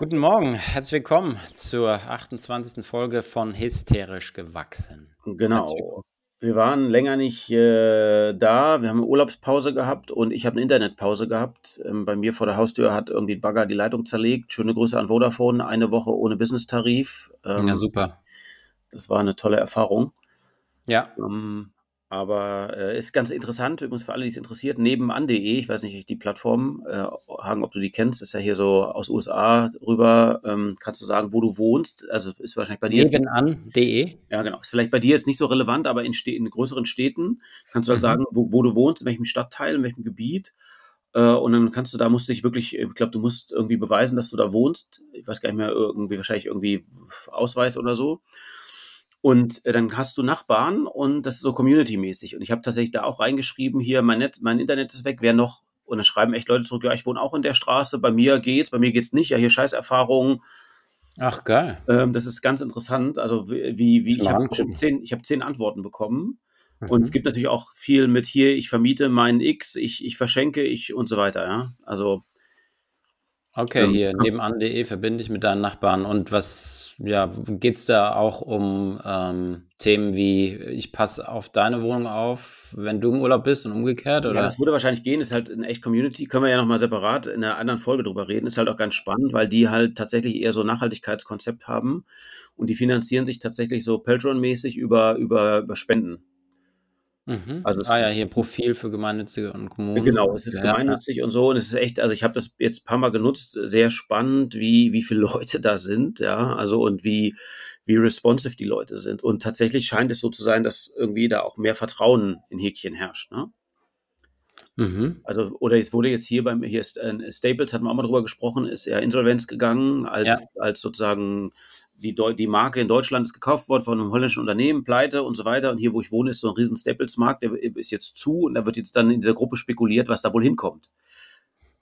Guten Morgen, herzlich willkommen zur 28. Folge von Hysterisch gewachsen. Genau. Wir waren länger nicht äh, da. Wir haben eine Urlaubspause gehabt und ich habe eine Internetpause gehabt. Ähm, bei mir vor der Haustür hat irgendwie ein Bagger die Leitung zerlegt. Schöne Grüße an Vodafone. Eine Woche ohne Business-Tarif. Ähm, ja, super. Das war eine tolle Erfahrung. Ja. Ähm, aber äh, ist ganz interessant, übrigens für alle, die es interessiert, nebenan.de, ich weiß nicht, die Plattform, äh, Hagen, ob du die kennst, ist ja hier so aus USA rüber, ähm, kannst du sagen, wo du wohnst, also ist wahrscheinlich bei dir... Nebenan.de? Ja, genau, ist vielleicht bei dir jetzt nicht so relevant, aber in, in größeren Städten kannst du halt mhm. sagen, wo, wo, du wohnst, in welchem Stadtteil, in welchem Gebiet. Äh, und dann kannst du, da musst du dich wirklich, ich glaube, du musst irgendwie beweisen, dass du da wohnst, ich weiß gar nicht mehr, irgendwie, wahrscheinlich irgendwie Ausweis oder so und äh, dann hast du Nachbarn und das ist so community-mäßig. Und ich habe tatsächlich da auch reingeschrieben, hier, mein, Net, mein Internet ist weg, wer noch? Und dann schreiben echt Leute zurück, ja, ich wohne auch in der Straße, bei mir geht's, bei mir geht's nicht, ja, hier Scheißerfahrungen. Ach, geil. Ähm, das ist ganz interessant. Also, wie, wie ich habe zehn, ich hab zehn Antworten bekommen. Mhm. Und es gibt natürlich auch viel mit hier, ich vermiete meinen X, ich, ich verschenke, ich und so weiter, ja. Also Okay, ähm, hier nebenan.de verbinde ich mit deinen Nachbarn. Und was, ja, geht es da auch um ähm, Themen wie, ich passe auf deine Wohnung auf, wenn du im Urlaub bist und umgekehrt? Oder? Ja, das würde wahrscheinlich gehen, ist halt eine echt Community, können wir ja nochmal separat in einer anderen Folge drüber reden, ist halt auch ganz spannend, weil die halt tatsächlich eher so Nachhaltigkeitskonzept haben und die finanzieren sich tatsächlich so Peltron-mäßig über, über, über Spenden. Mhm. Also ah ja, hier Profil für Gemeinnützige und Kommunen. Genau, es ist ja, gemeinnützig ja. und so. Und es ist echt, also ich habe das jetzt ein paar Mal genutzt, sehr spannend, wie, wie viele Leute da sind, ja, also und wie, wie responsive die Leute sind. Und tatsächlich scheint es so zu sein, dass irgendwie da auch mehr Vertrauen in Häkchen herrscht, ne? Mhm. Also, oder es wurde jetzt hier beim, hier ist äh, Staples, hatten wir auch mal drüber gesprochen, ist er Insolvenz gegangen, als, ja. als sozusagen die, die Marke in Deutschland ist gekauft worden von einem holländischen Unternehmen, pleite und so weiter. Und hier, wo ich wohne, ist so ein riesen Staples-Markt, der ist jetzt zu und da wird jetzt dann in dieser Gruppe spekuliert, was da wohl hinkommt.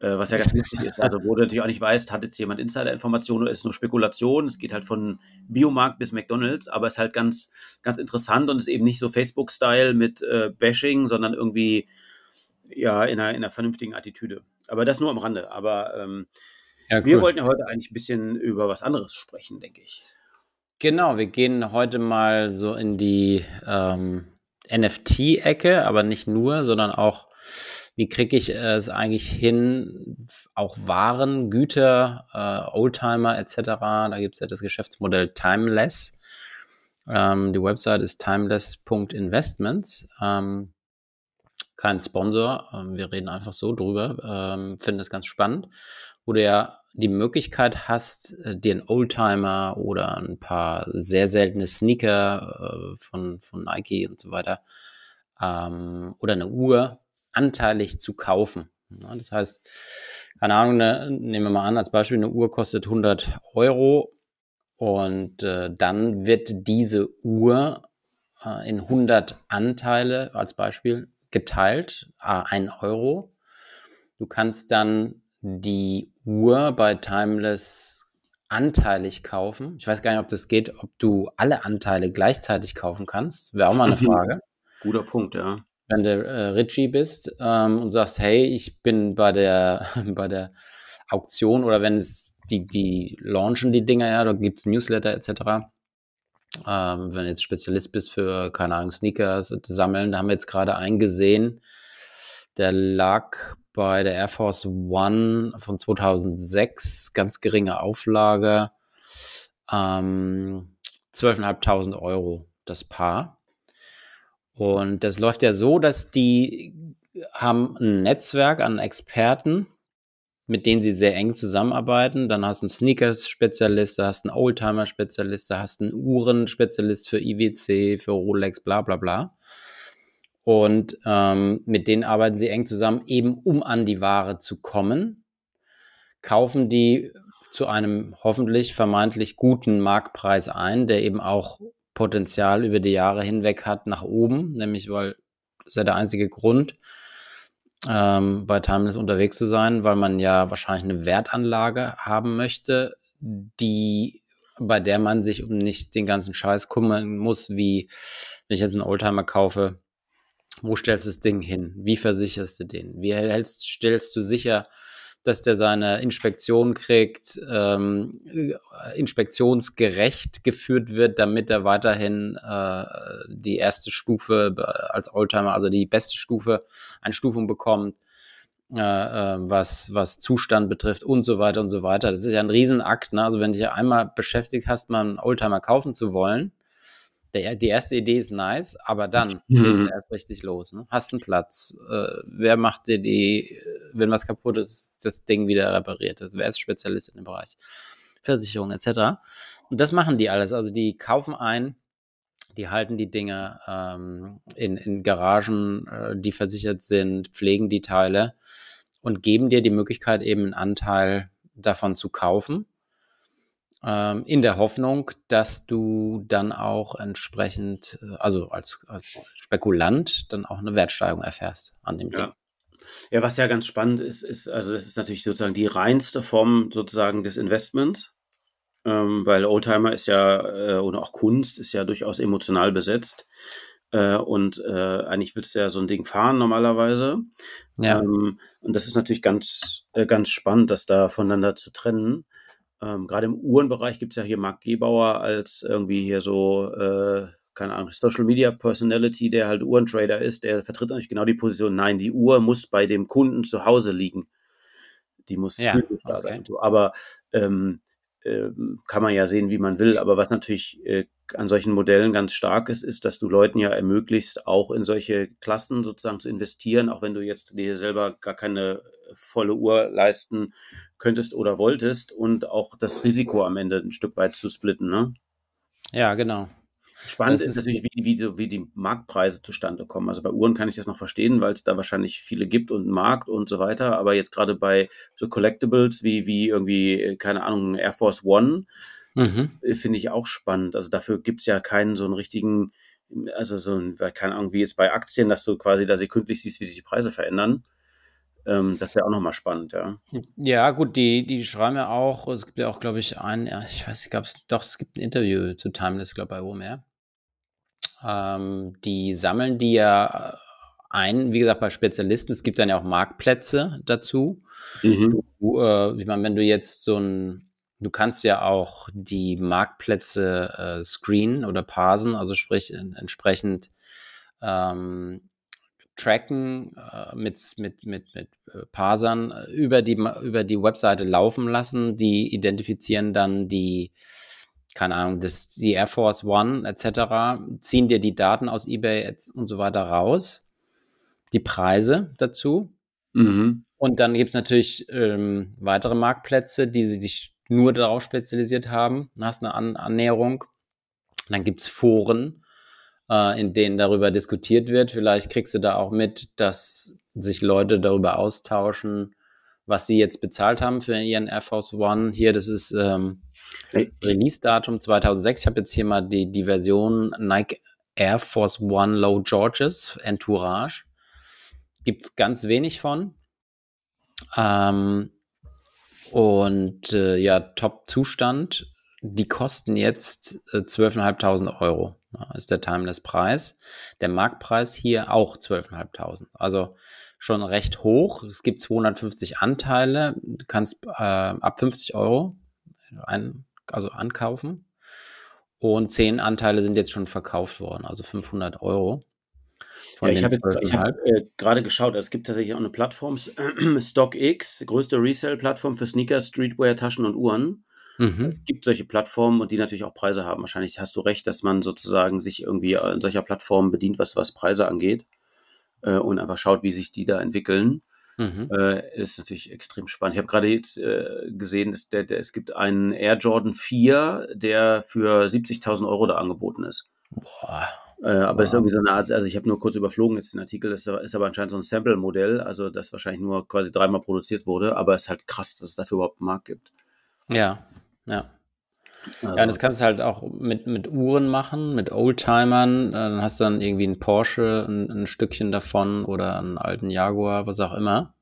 Äh, was ja ganz wichtig ist. Also, wo du natürlich auch nicht weißt, hat jetzt jemand Insider-Informationen oder ist nur Spekulation. Es geht halt von Biomarkt bis McDonalds, aber es ist halt ganz, ganz interessant und ist eben nicht so Facebook-Style mit äh, Bashing, sondern irgendwie ja in einer, in einer vernünftigen Attitüde. Aber das nur am Rande. Aber ähm, ja, cool. Wir wollten ja heute eigentlich ein bisschen über was anderes sprechen, denke ich. Genau, wir gehen heute mal so in die ähm, NFT-Ecke, aber nicht nur, sondern auch, wie kriege ich es eigentlich hin, auch Waren, Güter, äh, Oldtimer etc. Da gibt es ja das Geschäftsmodell Timeless. Ähm, die Website ist timeless.investments. Ähm, kein Sponsor, ähm, wir reden einfach so drüber, ähm, finden das ganz spannend wo du ja die Möglichkeit hast, äh, dir einen Oldtimer oder ein paar sehr seltene Sneaker äh, von, von Nike und so weiter ähm, oder eine Uhr anteilig zu kaufen. Das heißt, keine Ahnung, ne, nehmen wir mal an, als Beispiel, eine Uhr kostet 100 Euro und äh, dann wird diese Uhr äh, in 100 Anteile als Beispiel geteilt, äh, 1 Euro. Du kannst dann die Uhr bei Timeless anteilig kaufen. Ich weiß gar nicht, ob das geht, ob du alle Anteile gleichzeitig kaufen kannst. Wäre auch mal eine Frage. Guter Punkt, ja. Wenn du äh, Richie bist ähm, und sagst, hey, ich bin bei der, bei der Auktion oder wenn es die, die launchen die Dinger ja, da gibt es Newsletter etc. Ähm, wenn du jetzt Spezialist bist für, keine Ahnung, Sneakers sammeln, da haben wir jetzt gerade einen gesehen, der lag bei der Air Force One von 2006, ganz geringe Auflage, ähm, 12.500 Euro das Paar. Und das läuft ja so, dass die haben ein Netzwerk an Experten, mit denen sie sehr eng zusammenarbeiten. Dann hast du einen Sneakers-Spezialist, da hast du einen Oldtimer-Spezialist, da hast du einen Uhren-Spezialist für IWC, für Rolex, bla bla bla. Und ähm, mit denen arbeiten sie eng zusammen, eben um an die Ware zu kommen. Kaufen die zu einem hoffentlich vermeintlich guten Marktpreis ein, der eben auch Potenzial über die Jahre hinweg hat nach oben, nämlich weil das ist ja der einzige Grund, ähm, bei Timeless unterwegs zu sein, weil man ja wahrscheinlich eine Wertanlage haben möchte, die bei der man sich um nicht den ganzen Scheiß kümmern muss, wie wenn ich jetzt einen Oldtimer kaufe, wo stellst du das Ding hin? Wie versicherst du den? Wie hältst, stellst du sicher, dass der seine Inspektion kriegt, ähm, inspektionsgerecht geführt wird, damit er weiterhin äh, die erste Stufe als Oldtimer, also die beste Stufe, Einstufung bekommt, äh, äh, was, was Zustand betrifft und so weiter und so weiter. Das ist ja ein Riesenakt. Ne? Also wenn du dich einmal beschäftigt hast, mal einen Oldtimer kaufen zu wollen, der, die erste Idee ist nice, aber dann mhm. geht es erst richtig los. Ne? Hast einen Platz. Äh, wer macht dir die, wenn was kaputt ist, das Ding wieder repariert? Also wer ist Spezialist in dem Bereich? Versicherung etc. Und das machen die alles. Also die kaufen ein, die halten die Dinge ähm, in, in Garagen, äh, die versichert sind, pflegen die Teile und geben dir die Möglichkeit, eben einen Anteil davon zu kaufen in der Hoffnung, dass du dann auch entsprechend, äh, also als, als Spekulant, dann auch eine Wertsteigerung erfährst an dem Ding. Ja. Ja, was ja ganz spannend ist, ist, also das ist natürlich sozusagen die reinste Form sozusagen des Investments, ähm, weil Oldtimer ist ja, äh, oder auch Kunst ist ja durchaus emotional besetzt. Äh, und äh, eigentlich willst du ja so ein Ding fahren normalerweise. Ja. Ähm, und das ist natürlich ganz, äh, ganz spannend, das da voneinander zu trennen. Ähm, Gerade im Uhrenbereich gibt es ja hier Marc Gebauer als irgendwie hier so, äh, keine Ahnung, Social Media Personality, der halt Uhrentrader ist, der vertritt natürlich genau die Position, nein, die Uhr muss bei dem Kunden zu Hause liegen. Die muss ja, physisch da okay. sein. So. Aber ähm, äh, kann man ja sehen, wie man will. Aber was natürlich äh, an solchen Modellen ganz stark ist, ist, dass du Leuten ja ermöglicht, auch in solche Klassen sozusagen zu investieren, auch wenn du jetzt dir selber gar keine volle Uhr leisten könntest oder wolltest und auch das Risiko am Ende ein Stück weit zu splitten. Ne? Ja, genau. Spannend ist, ist, natürlich, wie, wie, wie, die Marktpreise zustande kommen. Also bei Uhren kann ich das noch verstehen, weil es da wahrscheinlich viele gibt und einen Markt und so weiter. Aber jetzt gerade bei so Collectibles wie, wie irgendwie, keine Ahnung, Air Force One, mhm. finde ich auch spannend. Also dafür gibt es ja keinen so einen richtigen, also so ein, keine Ahnung, wie jetzt bei Aktien, dass du quasi da sekündlich siehst, wie sich die Preise verändern. Ähm, das wäre auch nochmal spannend, ja. Ja, gut, die, die schreiben ja auch, es gibt ja auch, glaube ich, ein, ich weiß nicht, gab es, doch, es gibt ein Interview zu Timeless, glaube ich, bei OMR. Ähm, die sammeln die ja ein, wie gesagt, bei Spezialisten. Es gibt dann ja auch Marktplätze dazu. Mhm. Du, äh, ich meine, wenn du jetzt so ein, du kannst ja auch die Marktplätze äh, screenen oder parsen, also sprich entsprechend ähm, tracken, äh, mit, mit, mit, mit äh, Parsern äh, über die, über die Webseite laufen lassen. Die identifizieren dann die, keine Ahnung, das, die Air Force One etc., ziehen dir die Daten aus eBay und so weiter raus, die Preise dazu. Mhm. Und dann gibt es natürlich ähm, weitere Marktplätze, die sich nur darauf spezialisiert haben. Dann hast eine An Annäherung. Dann gibt es Foren, äh, in denen darüber diskutiert wird. Vielleicht kriegst du da auch mit, dass sich Leute darüber austauschen, was sie jetzt bezahlt haben für ihren Air Force One. Hier, das ist ähm, Release-Datum 2006. Ich habe jetzt hier mal die, die Version Nike Air Force One Low Georges Entourage. Gibt es ganz wenig von. Ähm, und äh, ja, Top-Zustand. Die kosten jetzt äh, 12.500 Euro ist der Timeless-Preis. Der Marktpreis hier auch 12.500. Also schon recht hoch. Es gibt 250 Anteile. Du kannst äh, ab 50 Euro ein, also ankaufen. Und 10 Anteile sind jetzt schon verkauft worden, also 500 Euro. Ja, ich habe hab, äh, gerade geschaut, es gibt tatsächlich auch eine Plattform, StockX, größte Resell-Plattform für Sneaker, Streetwear, Taschen und Uhren. Mhm. Es gibt solche Plattformen und die natürlich auch Preise haben. Wahrscheinlich hast du recht, dass man sozusagen sich irgendwie in solcher Plattformen bedient, was, was Preise angeht äh, und einfach schaut, wie sich die da entwickeln. Mhm. Äh, ist natürlich extrem spannend. Ich habe gerade jetzt äh, gesehen, dass der, der, es gibt einen Air Jordan 4, der für 70.000 Euro da angeboten ist. Boah. Äh, aber es ist irgendwie so eine Art, also ich habe nur kurz überflogen jetzt den Artikel, das ist aber anscheinend so ein Sample-Modell, also das wahrscheinlich nur quasi dreimal produziert wurde, aber es ist halt krass, dass es dafür überhaupt einen Markt gibt. Ja, ja. Ja, das kannst du halt auch mit, mit Uhren machen, mit Oldtimern. Äh, dann hast du dann irgendwie einen Porsche, ein, ein Stückchen davon oder einen alten Jaguar, was auch immer.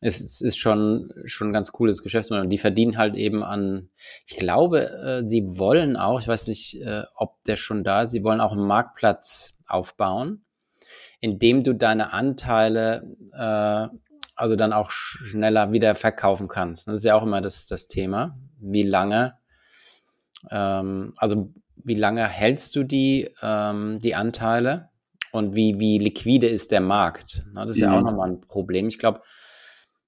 Es, es ist schon, schon ein ganz cooles Geschäftsmodell. Und die verdienen halt eben an, ich glaube, äh, sie wollen auch, ich weiß nicht, äh, ob der schon da ist, sie wollen auch einen Marktplatz aufbauen, indem du deine Anteile äh, also dann auch schneller wieder verkaufen kannst. Das ist ja auch immer das, das Thema. Wie lange ähm, also wie lange hältst du die, ähm, die Anteile und wie, wie liquide ist der Markt? Na, das ist ja, ja auch nochmal ein Problem. Ich glaube,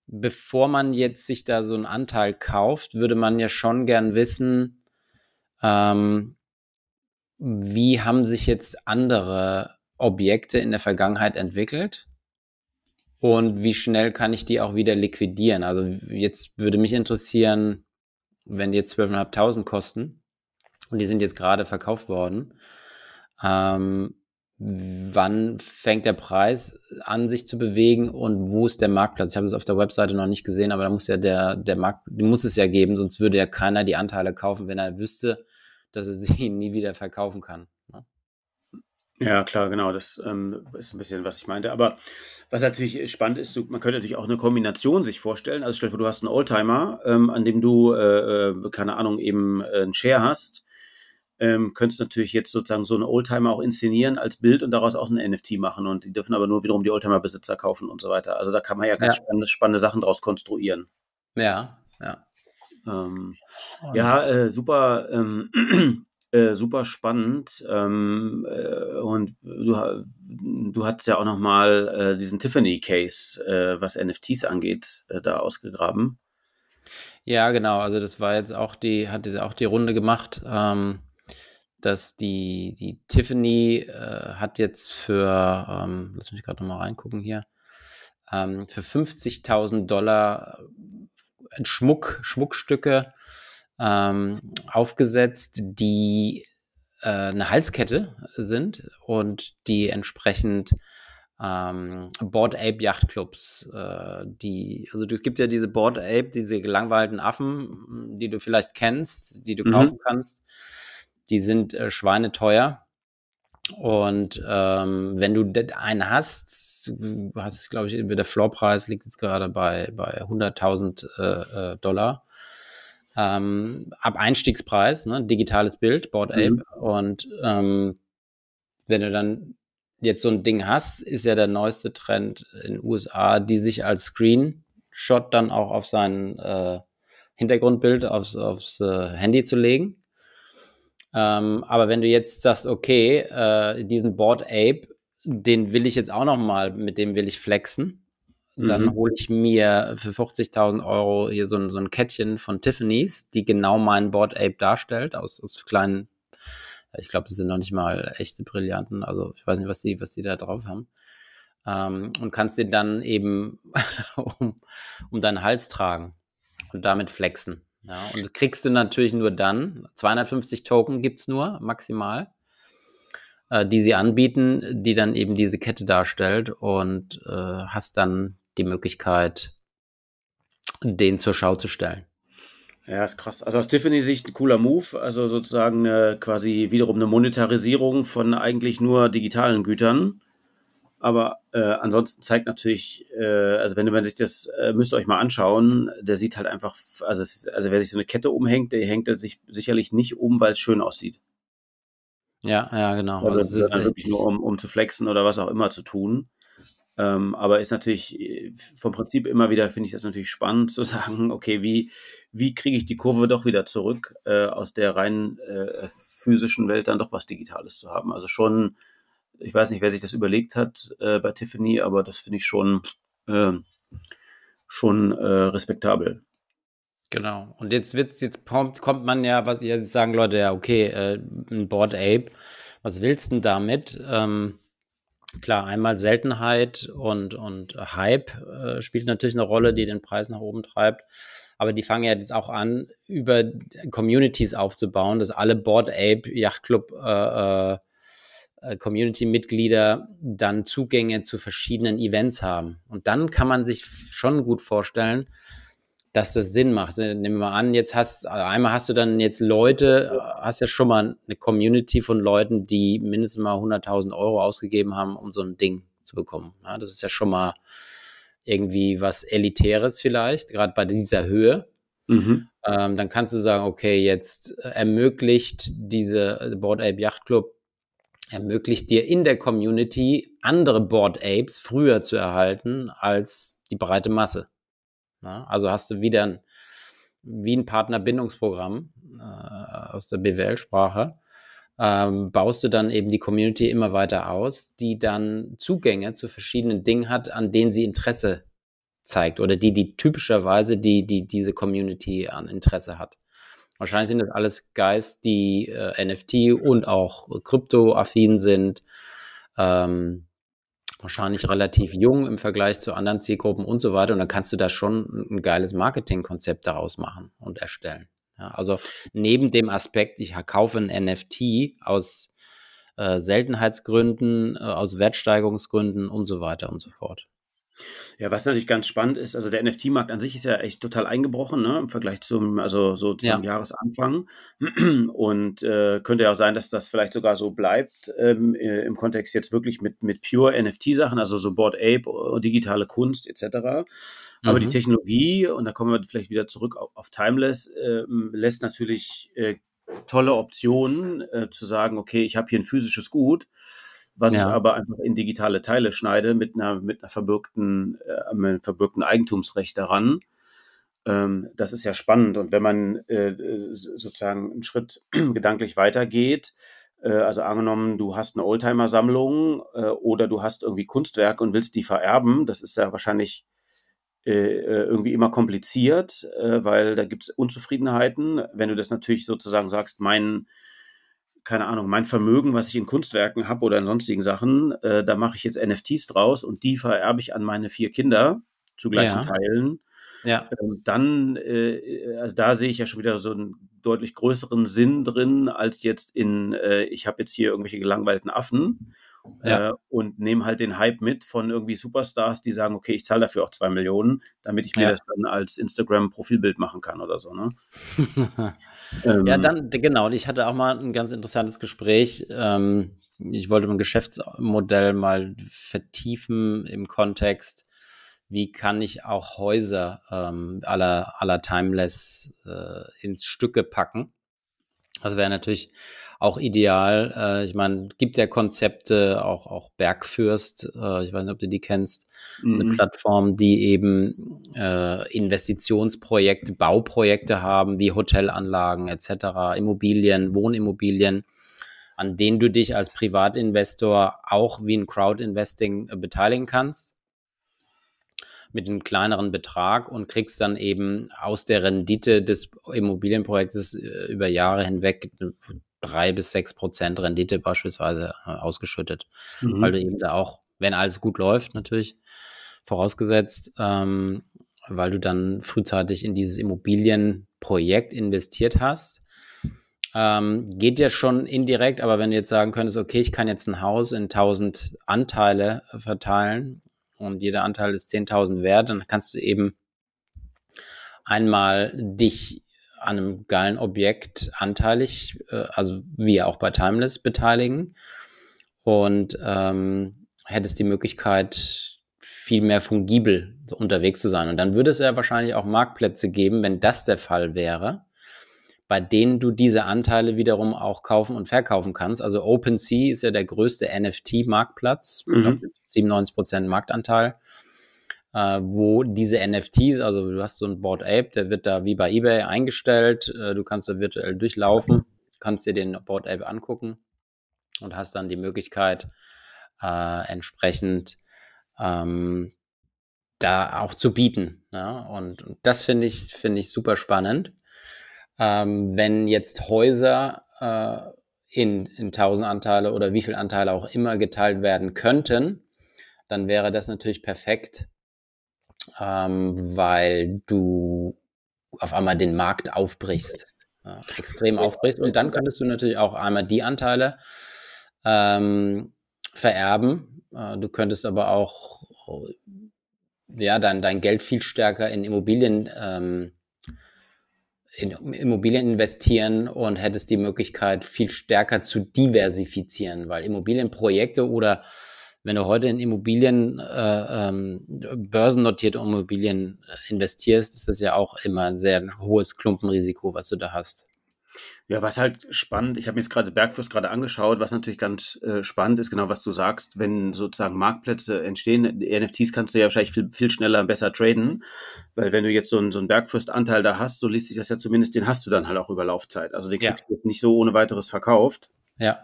bevor man jetzt sich da so einen Anteil kauft, würde man ja schon gern wissen, ähm, wie haben sich jetzt andere Objekte in der Vergangenheit entwickelt und wie schnell kann ich die auch wieder liquidieren? Also jetzt würde mich interessieren, wenn die jetzt 12.500 kosten, und die sind jetzt gerade verkauft worden. Ähm, wann fängt der Preis an, sich zu bewegen und wo ist der Marktplatz? Ich habe es auf der Webseite noch nicht gesehen, aber da muss ja der, der Markt, muss es ja geben, sonst würde ja keiner die Anteile kaufen, wenn er wüsste, dass er sie nie wieder verkaufen kann. Ja, klar, genau. Das ähm, ist ein bisschen, was ich meinte. Aber was natürlich spannend ist, du, man könnte natürlich auch eine Kombination sich vorstellen. Also stell dir vor, du hast einen Oldtimer, ähm, an dem du, äh, äh keine Ahnung, eben äh, einen Share hast ähm, könntest natürlich jetzt sozusagen so einen Oldtimer auch inszenieren als Bild und daraus auch ein NFT machen und die dürfen aber nur wiederum die Oldtimer-Besitzer kaufen und so weiter. Also da kann man ja ganz ja. Spannende, spannende Sachen draus konstruieren. Ja, ja. Ähm, ja, äh, super, ähm, äh, super spannend. Ähm, äh, und du, du hattest ja auch nochmal äh, diesen Tiffany-Case, äh, was NFTs angeht, äh, da ausgegraben. Ja, genau. Also das war jetzt auch die, hat jetzt auch die Runde gemacht. Ähm, dass die, die Tiffany äh, hat jetzt für, ähm, lass mich gerade nochmal reingucken hier, ähm, für 50.000 Dollar äh, Schmuck, Schmuckstücke ähm, aufgesetzt, die äh, eine Halskette sind und die entsprechend ähm, Board Ape Yachtclubs, äh, die, also es gibt ja diese Board Ape, diese gelangweilten Affen, die du vielleicht kennst, die du mhm. kaufen kannst die sind äh, schweineteuer. Und ähm, wenn du einen hast, du hast, glaube ich, der Floorpreis liegt jetzt gerade bei, bei 100.000 äh, äh, Dollar. Ähm, ab Einstiegspreis, ne, digitales Bild, Board Ape. Mhm. Und ähm, wenn du dann jetzt so ein Ding hast, ist ja der neueste Trend in den USA, die sich als Screenshot dann auch auf sein äh, Hintergrundbild aufs, aufs äh, Handy zu legen. Ähm, aber wenn du jetzt sagst, okay, äh, diesen Board Ape, den will ich jetzt auch noch mal, mit dem will ich flexen, mhm. dann hole ich mir für 50.000 Euro hier so ein, so ein Kettchen von Tiffany's, die genau meinen Board Ape darstellt, aus, aus kleinen, ich glaube, das sind noch nicht mal echte Brillanten, also ich weiß nicht, was die, was die da drauf haben. Ähm, und kannst den dann eben um, um deinen Hals tragen und damit flexen. Ja, und kriegst du natürlich nur dann, 250 Token gibt es nur maximal, äh, die sie anbieten, die dann eben diese Kette darstellt und äh, hast dann die Möglichkeit, den zur Schau zu stellen. Ja, ist krass. Also aus Tiffany-Sicht ein cooler Move, also sozusagen äh, quasi wiederum eine Monetarisierung von eigentlich nur digitalen Gütern. Aber äh, ansonsten zeigt natürlich, äh, also wenn man sich das, äh, müsst ihr euch mal anschauen, der sieht halt einfach, also, es, also wer sich so eine Kette umhängt, der hängt er sich sicherlich nicht um, weil es schön aussieht. Ja, ja, genau. Also, also das ist dann wirklich nur um, um zu flexen oder was auch immer zu tun. Ähm, aber ist natürlich äh, vom Prinzip immer wieder, finde ich das natürlich spannend zu sagen, okay, wie, wie kriege ich die Kurve doch wieder zurück, äh, aus der rein äh, physischen Welt dann doch was Digitales zu haben. Also schon ich weiß nicht, wer sich das überlegt hat äh, bei Tiffany, aber das finde ich schon, äh, schon äh, respektabel. Genau. Und jetzt wird's, jetzt kommt, kommt man ja, was jetzt sagen Leute, ja, okay, äh, ein Board Ape, was willst du denn damit? Ähm, klar, einmal Seltenheit und, und Hype äh, spielt natürlich eine Rolle, die den Preis nach oben treibt. Aber die fangen ja jetzt auch an, über Communities aufzubauen, dass alle Board Ape Yachtclub äh, äh äh, Community-Mitglieder dann Zugänge zu verschiedenen Events haben. Und dann kann man sich schon gut vorstellen, dass das Sinn macht. Nehmen wir mal an, jetzt hast einmal hast du dann jetzt Leute, hast ja schon mal eine Community von Leuten, die mindestens mal 100.000 Euro ausgegeben haben, um so ein Ding zu bekommen. Ja, das ist ja schon mal irgendwie was Elitäres vielleicht, gerade bei dieser Höhe. Mhm. Ähm, dann kannst du sagen, okay, jetzt ermöglicht diese Board Ape Yacht Club ermöglicht dir in der Community andere Board Apes früher zu erhalten als die breite Masse. Ja, also hast du wieder ein, wie ein Partnerbindungsprogramm äh, aus der BWL-Sprache, ähm, baust du dann eben die Community immer weiter aus, die dann Zugänge zu verschiedenen Dingen hat, an denen sie Interesse zeigt oder die, die typischerweise die, die diese Community an Interesse hat. Wahrscheinlich sind das alles Guys, die äh, NFT und auch kryptoaffin sind. Ähm, wahrscheinlich relativ jung im Vergleich zu anderen Zielgruppen und so weiter. Und dann kannst du da schon ein geiles Marketingkonzept daraus machen und erstellen. Ja, also neben dem Aspekt, ich kaufe ein NFT aus äh, Seltenheitsgründen, äh, aus Wertsteigerungsgründen und so weiter und so fort. Ja, was natürlich ganz spannend ist, also der NFT-Markt an sich ist ja echt total eingebrochen, ne, im Vergleich zum, also so zum ja. Jahresanfang. Und äh, könnte ja auch sein, dass das vielleicht sogar so bleibt ähm, äh, im Kontext jetzt wirklich mit, mit pure NFT-Sachen, also so Board Ape, äh, digitale Kunst etc. Aber mhm. die Technologie, und da kommen wir vielleicht wieder zurück auf, auf Timeless, äh, lässt natürlich äh, tolle Optionen äh, zu sagen, okay, ich habe hier ein physisches Gut was ja. ich aber einfach in digitale Teile schneide mit einer, mit einer verbürgten, äh, einem verbürgten Eigentumsrecht daran. Ähm, das ist ja spannend. Und wenn man äh, sozusagen einen Schritt gedanklich weitergeht, äh, also angenommen, du hast eine Oldtimer-Sammlung äh, oder du hast irgendwie Kunstwerke und willst die vererben, das ist ja wahrscheinlich äh, äh, irgendwie immer kompliziert, weil da gibt es Unzufriedenheiten. Wenn du das natürlich sozusagen sagst, mein keine Ahnung, mein Vermögen, was ich in Kunstwerken habe oder in sonstigen Sachen, äh, da mache ich jetzt NFTs draus und die vererbe ich an meine vier Kinder zu gleichen ja. Teilen. Ja. Ähm, dann, äh, also da sehe ich ja schon wieder so einen deutlich größeren Sinn drin, als jetzt in, äh, ich habe jetzt hier irgendwelche gelangweilten Affen ja. äh, und nehme halt den Hype mit von irgendwie Superstars, die sagen, okay, ich zahle dafür auch zwei Millionen, damit ich mir ja. das dann als Instagram-Profilbild machen kann oder so. Ne? ähm, ja, dann, genau. Und ich hatte auch mal ein ganz interessantes Gespräch. Ähm, ich wollte mein Geschäftsmodell mal vertiefen im Kontext, wie kann ich auch Häuser ähm, aller, aller Timeless äh, ins Stücke packen. Das wäre natürlich auch ideal. Äh, ich meine, gibt ja Konzepte, auch, auch Bergfürst, äh, ich weiß nicht, ob du die kennst, mhm. eine Plattform, die eben äh, Investitionsprojekte, Bauprojekte haben, wie Hotelanlagen etc., Immobilien, Wohnimmobilien, an denen du dich als Privatinvestor auch wie ein Crowdinvesting äh, beteiligen kannst mit einem kleineren Betrag und kriegst dann eben aus der Rendite des Immobilienprojektes äh, über Jahre hinweg drei bis sechs Prozent Rendite beispielsweise äh, ausgeschüttet, mhm. weil du eben da auch, wenn alles gut läuft, natürlich vorausgesetzt, ähm, weil du dann frühzeitig in dieses Immobilienprojekt investiert hast. Ähm, geht ja schon indirekt, aber wenn du jetzt sagen könntest, okay, ich kann jetzt ein Haus in 1000 Anteile verteilen und jeder Anteil ist 10.000 wert, dann kannst du eben einmal dich an einem geilen Objekt anteilig, äh, also wie auch bei Timeless, beteiligen und ähm, hättest die Möglichkeit, viel mehr fungibel unterwegs zu sein. Und dann würde es ja wahrscheinlich auch Marktplätze geben, wenn das der Fall wäre, bei denen du diese Anteile wiederum auch kaufen und verkaufen kannst. Also OpenSea ist ja der größte NFT-Marktplatz, mhm. 97% Marktanteil, äh, wo diese NFTs, also du hast so ein Board Ape, der wird da wie bei eBay eingestellt, äh, du kannst da virtuell durchlaufen, kannst dir den Board Ape angucken und hast dann die Möglichkeit, äh, entsprechend ähm, da auch zu bieten. Ja? Und, und das finde ich, finde ich super spannend ähm, wenn jetzt Häuser äh, in, in 1000 Anteile oder wie viele Anteile auch immer geteilt werden könnten, dann wäre das natürlich perfekt, ähm, weil du auf einmal den Markt aufbrichst, äh, extrem aufbrichst. Und dann könntest du natürlich auch einmal die Anteile ähm, vererben. Äh, du könntest aber auch ja, dein, dein Geld viel stärker in Immobilien, ähm, in Immobilien investieren und hättest die Möglichkeit, viel stärker zu diversifizieren, weil Immobilienprojekte oder wenn du heute in Immobilien, äh, ähm, börsennotierte Immobilien äh, investierst, ist das ja auch immer ein sehr hohes Klumpenrisiko, was du da hast. Ja, was halt spannend, ich habe mir jetzt gerade Bergfürst gerade angeschaut, was natürlich ganz äh, spannend ist, genau was du sagst, wenn sozusagen Marktplätze entstehen, NFTs kannst du ja wahrscheinlich viel, viel schneller und besser traden, weil wenn du jetzt so einen, so einen Bergfürst-Anteil da hast, so liest sich das ja zumindest, den hast du dann halt auch über Laufzeit. Also den kriegst ja. du nicht so ohne weiteres verkauft. Ja.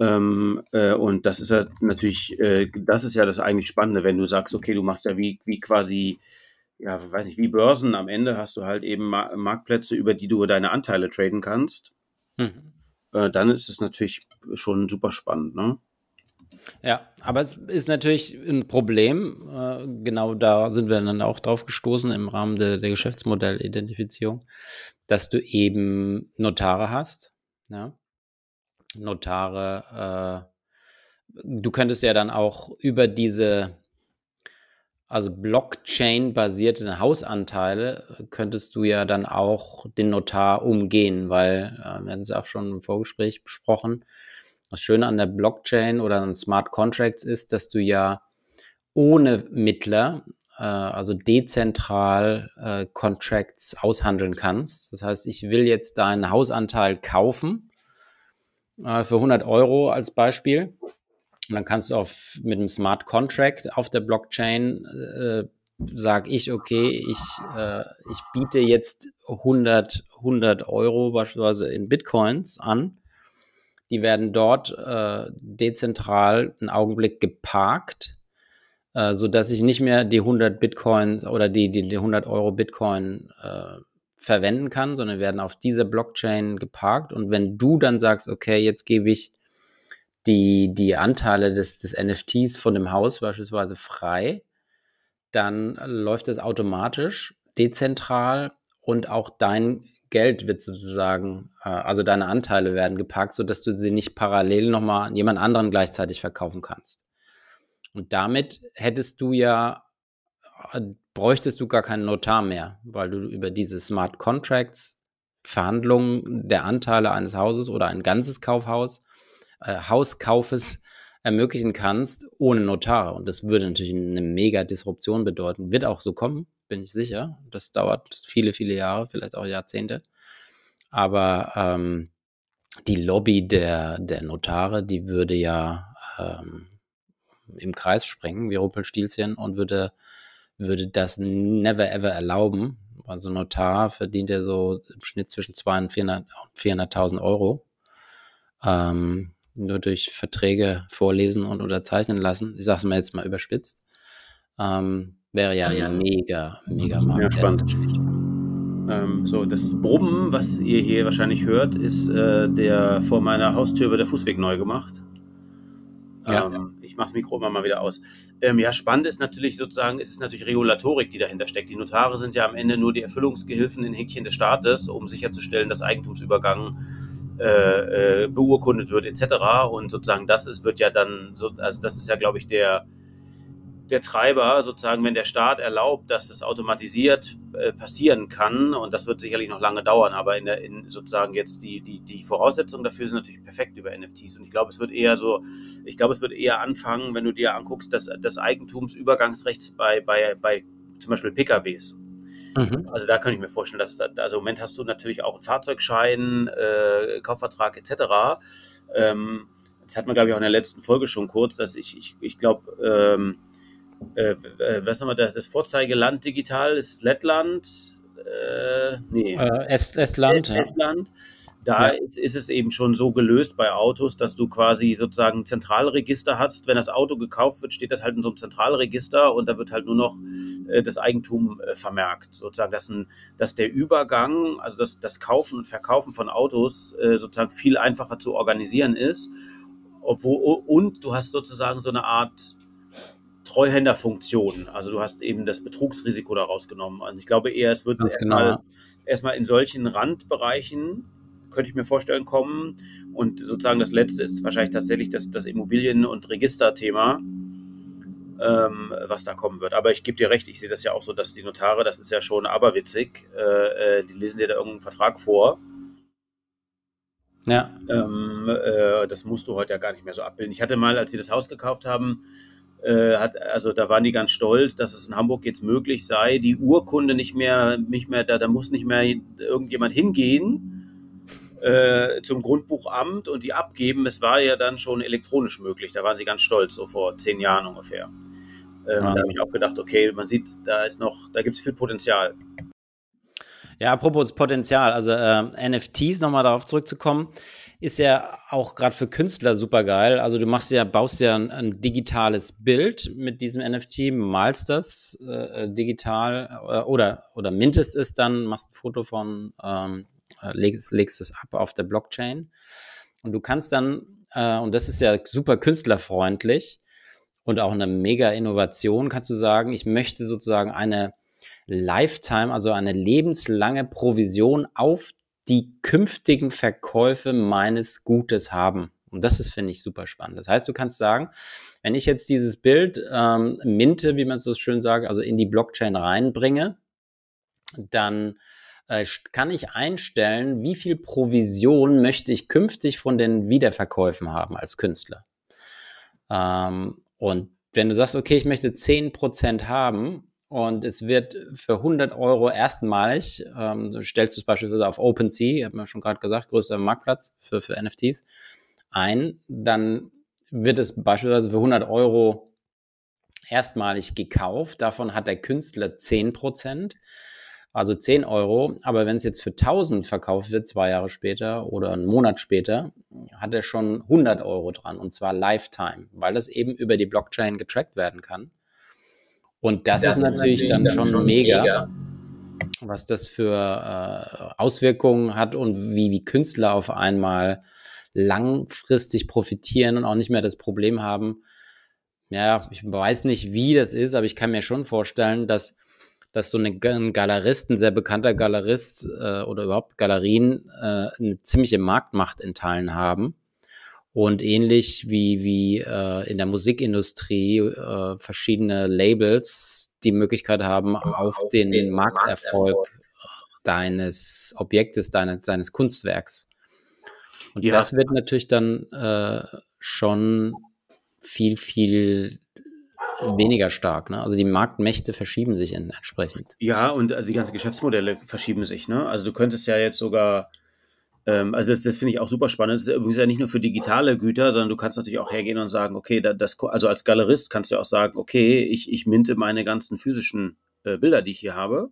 Ähm, äh, und das ist ja natürlich, äh, das ist ja das eigentlich Spannende, wenn du sagst, okay, du machst ja wie, wie quasi, ja, weiß nicht, wie Börsen am Ende hast du halt eben Ma Marktplätze, über die du deine Anteile traden kannst. Mhm. Äh, dann ist es natürlich schon super spannend, ne? Ja, aber es ist natürlich ein Problem. Äh, genau da sind wir dann auch drauf gestoßen im Rahmen der, der Geschäftsmodellidentifizierung, dass du eben Notare hast. Ja? Notare, äh, du könntest ja dann auch über diese, also Blockchain-basierte Hausanteile, könntest du ja dann auch den Notar umgehen, weil, äh, wir hatten es auch schon im Vorgespräch besprochen, das Schöne an der Blockchain oder an Smart Contracts ist, dass du ja ohne Mittler, äh, also dezentral äh, Contracts aushandeln kannst. Das heißt, ich will jetzt deinen Hausanteil kaufen äh, für 100 Euro als Beispiel. Und dann kannst du auf, mit einem Smart Contract auf der Blockchain, äh, sage ich, okay, ich, äh, ich biete jetzt 100, 100 Euro beispielsweise in Bitcoins an. Die werden dort äh, dezentral einen Augenblick geparkt, äh, so ich nicht mehr die 100 Bitcoins oder die, die, die 100 Euro Bitcoin äh, verwenden kann, sondern werden auf diese Blockchain geparkt. Und wenn du dann sagst, okay, jetzt gebe ich die, die Anteile des, des NFTs von dem Haus beispielsweise frei, dann läuft das automatisch, dezentral und auch dein Geld wird sozusagen, äh, also deine Anteile werden geparkt, sodass du sie nicht parallel nochmal an jemand anderen gleichzeitig verkaufen kannst. Und damit hättest du ja äh, bräuchtest du gar keinen Notar mehr, weil du über diese Smart Contracts Verhandlungen der Anteile eines Hauses oder ein ganzes Kaufhaus, äh, Hauskaufes ermöglichen kannst ohne Notar. Und das würde natürlich eine mega Disruption bedeuten. Wird auch so kommen, bin ich sicher. Das dauert viele, viele Jahre, vielleicht auch Jahrzehnte. Aber ähm, die Lobby der, der Notare, die würde ja ähm, im Kreis springen, wie Ruppelstilzchen, und würde würde das never ever erlauben. Also Notar verdient ja so im Schnitt zwischen 200 und 400.000 Euro. Ähm, nur durch Verträge vorlesen und unterzeichnen lassen. Ich sage es mal jetzt mal überspitzt. Ähm, wäre ja ein mega, mega Markt. Ja, spannend. Ähm, so, das Brummen, was ihr hier wahrscheinlich hört, ist äh, der vor meiner Haustür wird der Fußweg neu gemacht. Ja. Ähm, ich mache das Mikro immer mal wieder aus. Ähm, ja, spannend ist natürlich sozusagen, ist es natürlich Regulatorik, die dahinter steckt. Die Notare sind ja am Ende nur die Erfüllungsgehilfen in Häkchen des Staates, um sicherzustellen, dass Eigentumsübergang äh, äh, beurkundet wird etc. Und sozusagen das ist, wird ja dann, so, also das ist ja, glaube ich, der der Treiber sozusagen, wenn der Staat erlaubt, dass das automatisiert äh, passieren kann, und das wird sicherlich noch lange dauern, aber in der, in sozusagen jetzt die, die, die Voraussetzungen dafür sind natürlich perfekt über NFTs. Und ich glaube, es wird eher so, ich glaube, es wird eher anfangen, wenn du dir anguckst, dass das Eigentumsübergangsrechts bei, bei, bei zum Beispiel PKWs. Mhm. Also da könnte ich mir vorstellen, dass also im Moment hast du natürlich auch einen Fahrzeugschein, äh, Kaufvertrag etc. Ähm, das hat man, glaube ich, auch in der letzten Folge schon kurz, dass ich, ich, ich glaube, ähm, äh, äh, was nochmal, das, das Vorzeigeland digital ist Lettland, äh, nee. Äh, Est Estland. Estland. Da ja. ist, ist, es eben schon so gelöst bei Autos, dass du quasi sozusagen ein Zentralregister hast. Wenn das Auto gekauft wird, steht das halt in so einem Zentralregister und da wird halt nur noch äh, das Eigentum äh, vermerkt. Sozusagen, dass, ein, dass der Übergang, also das, das Kaufen und Verkaufen von Autos äh, sozusagen viel einfacher zu organisieren ist. Obwohl, und du hast sozusagen so eine Art Treuhänderfunktion. Also du hast eben das Betrugsrisiko daraus genommen. Und ich glaube eher, es wird erstmal genau. erstmal in solchen Randbereichen, könnte ich mir vorstellen, kommen. Und sozusagen das letzte ist wahrscheinlich tatsächlich das, das Immobilien- und Registerthema. ähm, was da kommen wird. Aber ich gebe dir recht, ich sehe das ja auch so, dass die Notare, das ist ja schon aberwitzig, äh, äh, die lesen dir da irgendeinen Vertrag vor. Ja. Ähm, äh, das musst du heute ja gar nicht mehr so abbilden. Ich hatte mal, als wir das Haus gekauft haben, äh, hat, also da waren die ganz stolz, dass es in Hamburg jetzt möglich sei, die Urkunde nicht mehr, nicht mehr, da, da muss nicht mehr irgendjemand hingehen äh, zum Grundbuchamt und die abgeben. Es war ja dann schon elektronisch möglich. Da waren sie ganz stolz, so vor zehn Jahren ungefähr. Ähm, ah. Da habe ich auch gedacht, okay, man sieht, da ist noch, da gibt es viel Potenzial. Ja, apropos Potenzial, also äh, NFTs, nochmal darauf zurückzukommen, ist ja auch gerade für Künstler super geil. Also du machst ja, baust ja ein, ein digitales Bild mit diesem NFT, malst das äh, digital äh, oder, oder mintest es dann, machst ein Foto von, ähm, äh, legst, legst es ab auf der Blockchain. Und du kannst dann, äh, und das ist ja super künstlerfreundlich und auch eine mega Innovation, kannst du sagen, ich möchte sozusagen eine Lifetime, also eine lebenslange Provision auf die künftigen Verkäufe meines Gutes haben. Und das ist, finde ich, super spannend. Das heißt, du kannst sagen, wenn ich jetzt dieses Bild ähm, minte, wie man so schön sagt, also in die Blockchain reinbringe, dann äh, kann ich einstellen, wie viel Provision möchte ich künftig von den Wiederverkäufen haben als Künstler. Ähm, und wenn du sagst, okay, ich möchte 10% haben und es wird für 100 Euro erstmalig, ähm, stellst du es beispielsweise auf OpenSea, hat man schon gerade gesagt, größter Marktplatz für, für NFTs, ein, dann wird es beispielsweise für 100 Euro erstmalig gekauft. Davon hat der Künstler 10 Prozent, also 10 Euro. Aber wenn es jetzt für 1000 verkauft wird, zwei Jahre später oder einen Monat später, hat er schon 100 Euro dran und zwar Lifetime, weil das eben über die Blockchain getrackt werden kann. Und das, das ist, natürlich ist, natürlich dann, schon, schon mega, mega, was das für äh, Auswirkungen hat und wie, wie Künstler auf einmal langfristig profitieren und auch nicht mehr das Problem haben. Ja, ich weiß nicht, wie das ist, aber ich kann mir schon vorstellen, dass, dass so eine, ein Galerist, ein sehr bekannter Galerist äh, oder überhaupt Galerien äh, eine ziemliche Marktmacht in Teilen haben und ähnlich wie, wie äh, in der Musikindustrie äh, verschiedene Labels die Möglichkeit haben, auf, auf den, den Markterfolg, Markterfolg, deines Objektes, deines, deines Kunstwerks. Und ja. das wird natürlich dann äh, schon viel, viel weniger stark. Ne? Also die Marktmächte verschieben sich entsprechend. Ja, und also die ganzen Geschäftsmodelle verschieben sich. Ne? Also du könntest ja jetzt sogar ähm, also das, das finde ich auch super spannend. Das ist übrigens ja nicht nur für digitale Güter, sondern du kannst natürlich auch hergehen und sagen, okay, das, also als Galerist kannst du auch sagen, okay, ich, ich minte meine ganzen physischen äh, Bilder, die ich hier habe,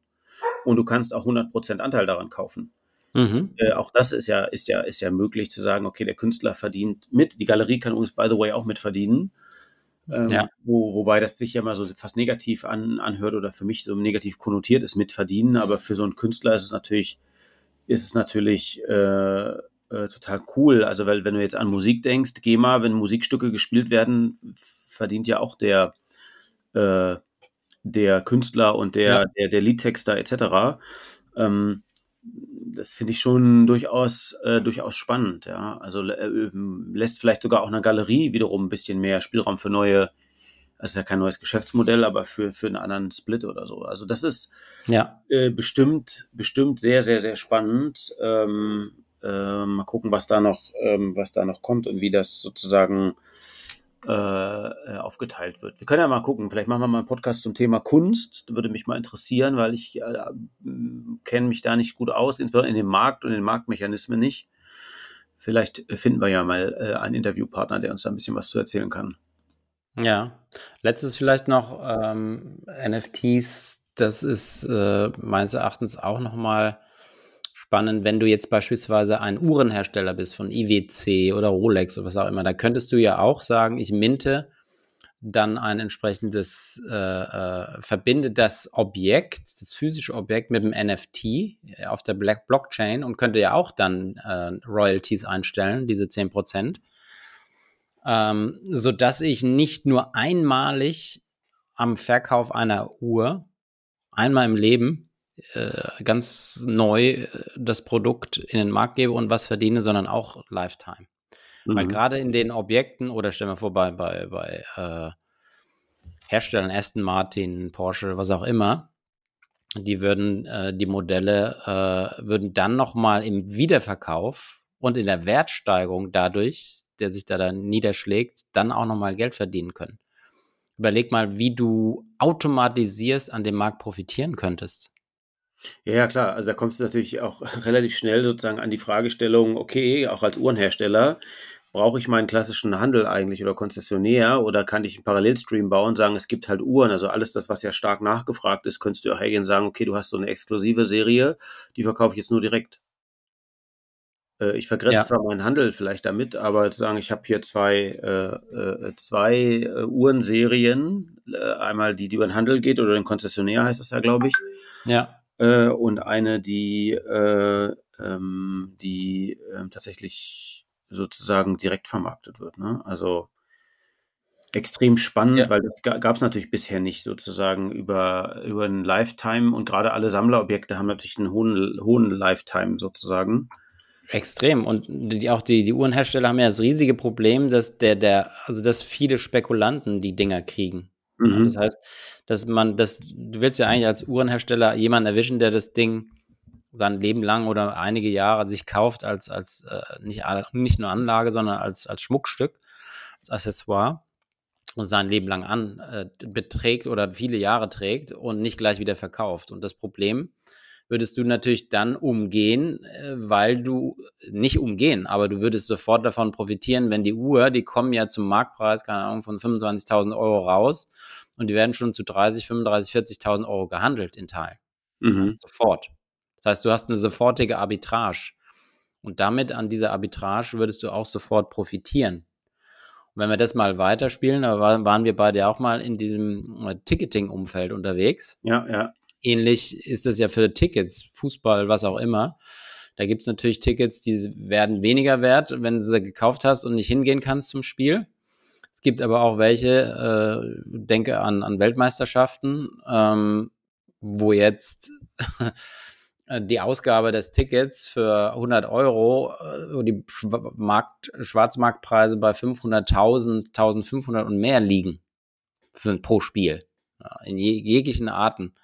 und du kannst auch 100% Anteil daran kaufen. Mhm. Äh, auch das ist ja, ist, ja, ist ja möglich zu sagen, okay, der Künstler verdient mit. Die Galerie kann übrigens, by the way, auch mitverdienen. Ähm, ja. wo, wobei das sich ja mal so fast negativ an, anhört oder für mich so negativ konnotiert ist, mitverdienen. Aber für so einen Künstler ist es natürlich ist es natürlich äh, äh, total cool. Also, weil wenn du jetzt an Musik denkst, GEMA, wenn Musikstücke gespielt werden, verdient ja auch der, äh, der Künstler und der, ja. der, der Liedtexter etc. Ähm, das finde ich schon durchaus, äh, durchaus spannend, ja. Also äh, lässt vielleicht sogar auch eine Galerie wiederum ein bisschen mehr Spielraum für neue ist ja kein neues Geschäftsmodell, aber für, für einen anderen Split oder so. Also das ist ja. äh, bestimmt, bestimmt sehr, sehr, sehr spannend. Ähm, äh, mal gucken, was da noch, ähm, was da noch kommt und wie das sozusagen äh, äh, aufgeteilt wird. Wir können ja mal gucken, vielleicht machen wir mal einen Podcast zum Thema Kunst. Würde mich mal interessieren, weil ich äh, kenne mich da nicht gut aus, insbesondere in dem Markt und den Marktmechanismen nicht. Vielleicht finden wir ja mal äh, einen Interviewpartner, der uns da ein bisschen was zu erzählen kann. Ja, letztes vielleicht noch ähm, NFTs. Das ist äh, meines Erachtens auch nochmal spannend, wenn du jetzt beispielsweise ein Uhrenhersteller bist von IWC oder Rolex oder was auch immer. Da könntest du ja auch sagen, ich minte dann ein entsprechendes, äh, äh, verbinde das Objekt, das physische Objekt mit dem NFT auf der Blockchain und könnte ja auch dann äh, Royalties einstellen, diese 10% ähm, so dass ich nicht nur einmalig am Verkauf einer Uhr, einmal im Leben, äh, ganz neu äh, das Produkt in den Markt gebe und was verdiene, sondern auch Lifetime. Mhm. Weil gerade in den Objekten oder stell mir vor, bei, bei, bei äh, Herstellern, Aston Martin, Porsche, was auch immer, die würden äh, die Modelle äh, würden dann nochmal im Wiederverkauf und in der Wertsteigerung dadurch, der sich da dann niederschlägt, dann auch nochmal Geld verdienen können. Überleg mal, wie du automatisierst an dem Markt profitieren könntest. Ja, ja, klar. Also da kommst du natürlich auch relativ schnell sozusagen an die Fragestellung, okay, auch als Uhrenhersteller, brauche ich meinen klassischen Handel eigentlich oder Konzessionär oder kann ich einen Parallelstream bauen und sagen, es gibt halt Uhren, also alles das, was ja stark nachgefragt ist, könntest du auch hergehen und sagen, okay, du hast so eine exklusive Serie, die verkaufe ich jetzt nur direkt. Äh, ich vergrenze ja. zwar meinen Handel vielleicht damit, aber zu sagen, ich habe hier zwei, äh, äh, zwei äh, Uhrenserien, einmal die, die über den Handel geht oder den Konzessionär heißt das ja, glaube ich. Ja. Äh, und eine, die, ähm, die ähm, tatsächlich sozusagen direkt vermarktet wird. Ne? Also extrem spannend, ja. weil das gab es natürlich bisher nicht sozusagen über, über einen Lifetime und gerade alle Sammlerobjekte haben natürlich einen hohen, hohen Lifetime sozusagen. Extrem. Und die, auch die, die Uhrenhersteller haben ja das riesige Problem, dass der, der, also dass viele Spekulanten die Dinger kriegen. Mhm. Das heißt, dass man das, du willst ja eigentlich als Uhrenhersteller jemanden erwischen, der das Ding sein Leben lang oder einige Jahre sich kauft als, als äh, nicht, nicht nur Anlage, sondern als, als Schmuckstück, als Accessoire und sein Leben lang an äh, beträgt oder viele Jahre trägt und nicht gleich wieder verkauft. Und das Problem würdest du natürlich dann umgehen, äh, weil du nicht umgehen, aber du würdest sofort davon profitieren, wenn die Uhr, die kommen ja zum Marktpreis, keine Ahnung, von 25.000 Euro raus und die werden schon zu 30, 35, 40.000 Euro gehandelt in Teilen. Mhm. sofort. Das heißt, du hast eine sofortige Arbitrage. Und damit an dieser Arbitrage würdest du auch sofort profitieren. Und wenn wir das mal weiterspielen, da waren wir beide ja auch mal in diesem äh, Ticketing-Umfeld unterwegs. Ja, ja. Ähnlich ist es ja für Tickets, Fußball, was auch immer. Da gibt es natürlich Tickets, die werden weniger wert, wenn du sie gekauft hast und nicht hingehen kannst zum Spiel. Es gibt aber auch welche, äh, denke an, an Weltmeisterschaften, ähm, wo jetzt die Ausgabe des Tickets für 100 Euro, äh, wo die Markt, Schwarzmarktpreise bei 500.000, 1.500 und mehr liegen für, pro Spiel. In je, jeglichen Arten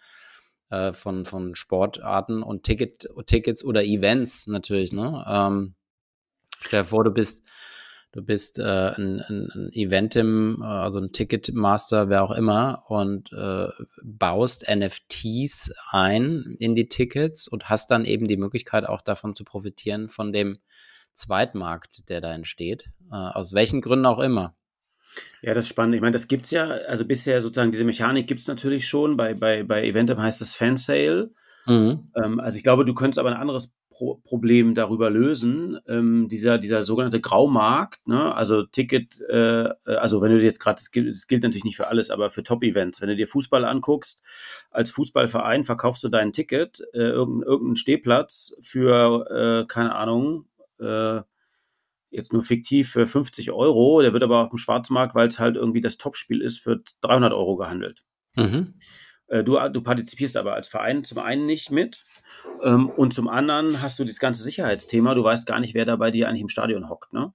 äh, von, von Sportarten und Ticket, Tickets oder Events natürlich. Ne? Ähm, stell dir vor, du bist du bist äh, ein, ein, ein Eventim, äh, also ein Ticketmaster, wer auch immer, und äh, baust NFTs ein in die Tickets und hast dann eben die Möglichkeit auch davon zu profitieren von dem Zweitmarkt, der da entsteht, äh, aus welchen Gründen auch immer. Ja, das ist spannend. Ich meine, das gibt es ja, also bisher sozusagen diese Mechanik gibt es natürlich schon. Bei, bei, bei Eventim heißt es Fansale. Mhm. Ähm, also ich glaube, du könntest aber ein anderes Pro Problem darüber lösen. Ähm, dieser, dieser sogenannte Graumarkt, ne? also Ticket, äh, also wenn du jetzt gerade, das gilt, das gilt natürlich nicht für alles, aber für Top-Events, wenn du dir Fußball anguckst, als Fußballverein verkaufst du dein Ticket, äh, irgendeinen irgendein Stehplatz für, äh, keine Ahnung, äh, jetzt nur fiktiv für 50 Euro, der wird aber auf dem Schwarzmarkt, weil es halt irgendwie das Topspiel ist, für 300 Euro gehandelt. Mhm. Äh, du, du partizipierst aber als Verein zum einen nicht mit ähm, und zum anderen hast du das ganze Sicherheitsthema. Du weißt gar nicht, wer da bei dir eigentlich im Stadion hockt, ne?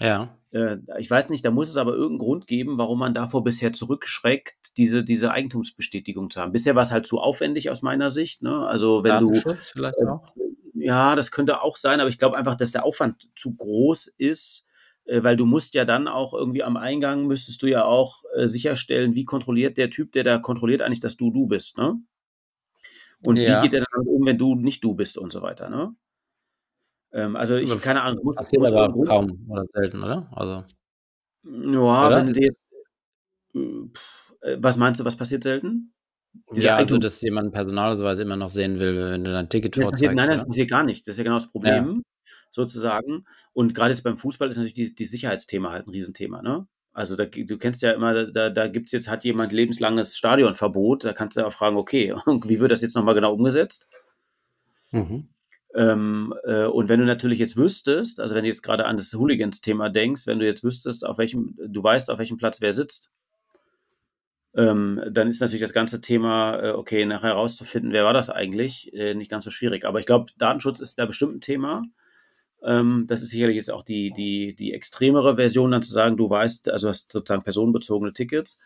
Ja. Äh, ich weiß nicht, da muss es aber irgendeinen Grund geben, warum man davor bisher zurückschreckt, diese, diese Eigentumsbestätigung zu haben. Bisher war es halt zu aufwendig aus meiner Sicht. Ne? Also wenn du vielleicht äh, auch. Ja, das könnte auch sein, aber ich glaube einfach, dass der Aufwand zu groß ist, äh, weil du musst ja dann auch irgendwie am Eingang müsstest du ja auch äh, sicherstellen, wie kontrolliert der Typ, der da kontrolliert eigentlich, dass du du bist, ne? Und ja. wie geht er dann um, wenn du nicht du bist und so weiter, ne? Ähm, also ich, keine Ahnung, muss, passiert muss aber kaum oder selten, oder? Also, ja, oder? wenn sie jetzt, äh, was meinst du, was passiert selten? Ja, also dass jemand Personalausweis immer noch sehen will, wenn du dein Ticket vorzeigst. Nein, nein, das passiert gar nicht. Das ist ja genau das Problem, ja. sozusagen. Und gerade jetzt beim Fußball ist natürlich die, die Sicherheitsthema halt ein Riesenthema, ne? Also da, du kennst ja immer, da, da gibt es jetzt, hat jemand lebenslanges Stadionverbot, da kannst du ja auch fragen, okay, wie wird das jetzt nochmal genau umgesetzt? Mhm. Ähm, äh, und wenn du natürlich jetzt wüsstest, also wenn du jetzt gerade an das Hooligans-Thema denkst, wenn du jetzt wüsstest, auf welchem, du weißt, auf welchem Platz wer sitzt, ähm, dann ist natürlich das ganze Thema, äh, okay, nachher herauszufinden, wer war das eigentlich, äh, nicht ganz so schwierig. Aber ich glaube, Datenschutz ist da bestimmt ein Thema. Ähm, das ist sicherlich jetzt auch die, die, die extremere Version, dann zu sagen, du weißt, also hast sozusagen personenbezogene Tickets.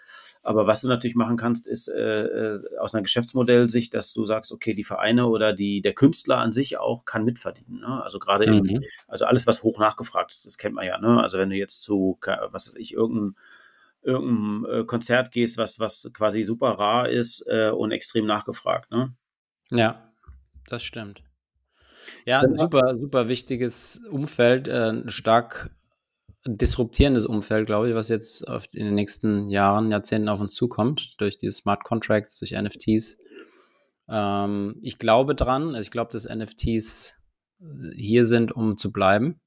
Aber was du natürlich machen kannst, ist äh, äh, aus einer Geschäftsmodellsicht, dass du sagst, okay, die Vereine oder die, der Künstler an sich auch kann mitverdienen. Ne? Also gerade mhm. also alles, was hoch nachgefragt ist, das kennt man ja. Ne? Also wenn du jetzt zu, was weiß ich, irgendein irgendein äh, Konzert gehst, was, was quasi super rar ist äh, und extrem nachgefragt, ne? Ja, das stimmt. Ja, ein super, super wichtiges Umfeld, äh, ein stark disruptierendes Umfeld, glaube ich, was jetzt in den nächsten Jahren, Jahrzehnten auf uns zukommt, durch die Smart Contracts, durch NFTs. Ähm, ich glaube dran, ich glaube, dass NFTs äh, hier sind, um zu bleiben.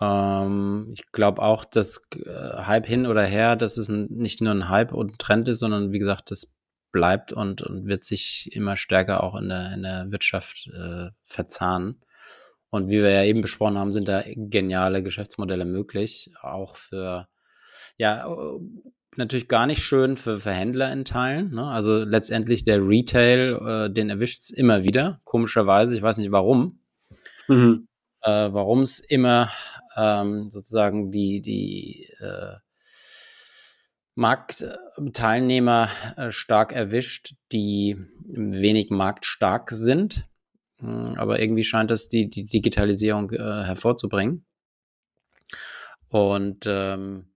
Ähm, ich glaube auch, dass äh, Hype hin oder her, dass es ein, nicht nur ein Hype und ein Trend ist, sondern wie gesagt, das bleibt und, und wird sich immer stärker auch in der, in der Wirtschaft äh, verzahnen. Und wie wir ja eben besprochen haben, sind da geniale Geschäftsmodelle möglich, auch für, ja, natürlich gar nicht schön für, für Händler in Teilen. Ne? Also letztendlich der Retail, äh, den erwischt es immer wieder, komischerweise, ich weiß nicht warum. Mhm. Äh, warum es immer ähm, sozusagen die, die äh, Marktteilnehmer äh, stark erwischt, die wenig marktstark sind. Hm, aber irgendwie scheint das die, die Digitalisierung äh, hervorzubringen. Und ähm,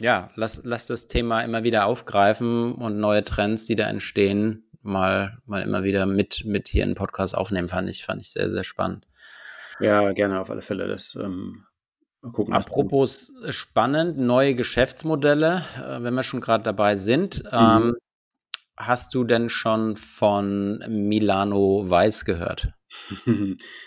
ja, lass, lass das Thema immer wieder aufgreifen und neue Trends, die da entstehen, mal, mal immer wieder mit, mit hier in den Podcast aufnehmen, fand ich, fand ich sehr, sehr spannend. Ja, gerne auf alle Fälle. Das ähm, gucken. Apropos spannend, neue Geschäftsmodelle, äh, wenn wir schon gerade dabei sind. Mhm. Ähm, hast du denn schon von Milano Weiß gehört?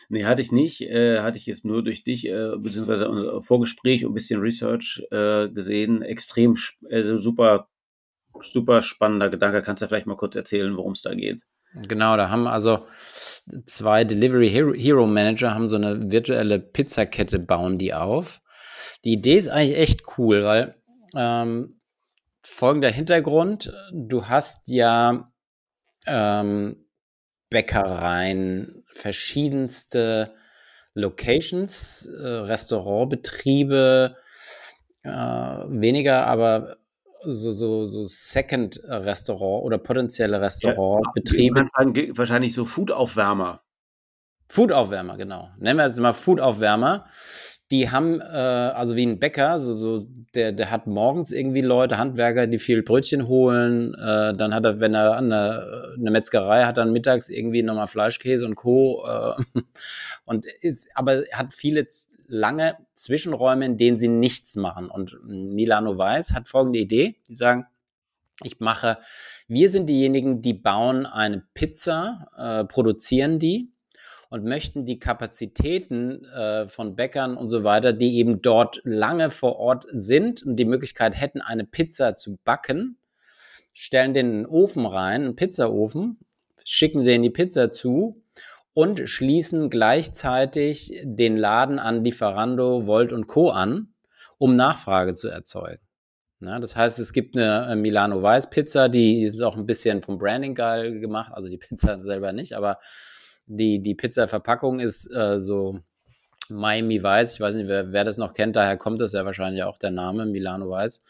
nee, hatte ich nicht. Äh, hatte ich jetzt nur durch dich, äh, beziehungsweise unser Vorgespräch und ein bisschen Research äh, gesehen. Extrem, also super, super spannender Gedanke. Kannst du vielleicht mal kurz erzählen, worum es da geht? Genau, da haben also zwei Delivery Hero, Manager haben so eine virtuelle Pizzakette, bauen die auf. Die Idee ist eigentlich echt cool, weil ähm, folgender Hintergrund, du hast ja ähm, Bäckereien, verschiedenste Locations, äh, Restaurantbetriebe, äh, weniger aber so, so, so Second-Restaurant oder potenzielle Restaurantbetriebe. Ja, sagen, wahrscheinlich so Food-Aufwärmer. Food-Aufwärmer, genau. Nennen wir jetzt mal Food-Aufwärmer. Die haben, äh, also wie ein Bäcker, so, so, der, der hat morgens irgendwie Leute, Handwerker, die viel Brötchen holen. Äh, dann hat er, wenn er an eine, eine Metzgerei hat, dann mittags irgendwie nochmal Fleischkäse und Co. Äh, und ist, aber hat viele lange Zwischenräume, in denen sie nichts machen. Und Milano Weiß hat folgende Idee. Die sagen, ich mache, wir sind diejenigen, die bauen eine Pizza, äh, produzieren die und möchten die Kapazitäten äh, von Bäckern und so weiter, die eben dort lange vor Ort sind und die Möglichkeit hätten, eine Pizza zu backen, stellen den Ofen rein, einen Pizzaofen, schicken denen die Pizza zu und schließen gleichzeitig den Laden an Lieferando, Volt und Co. an, um Nachfrage zu erzeugen. Na, das heißt, es gibt eine Milano Weiß Pizza, die ist auch ein bisschen vom Branding geil gemacht, also die Pizza selber nicht, aber die, die Pizza-Verpackung ist äh, so Miami Weiß. Ich weiß nicht, wer, wer das noch kennt, daher kommt das ja wahrscheinlich auch der Name Milano Weiß.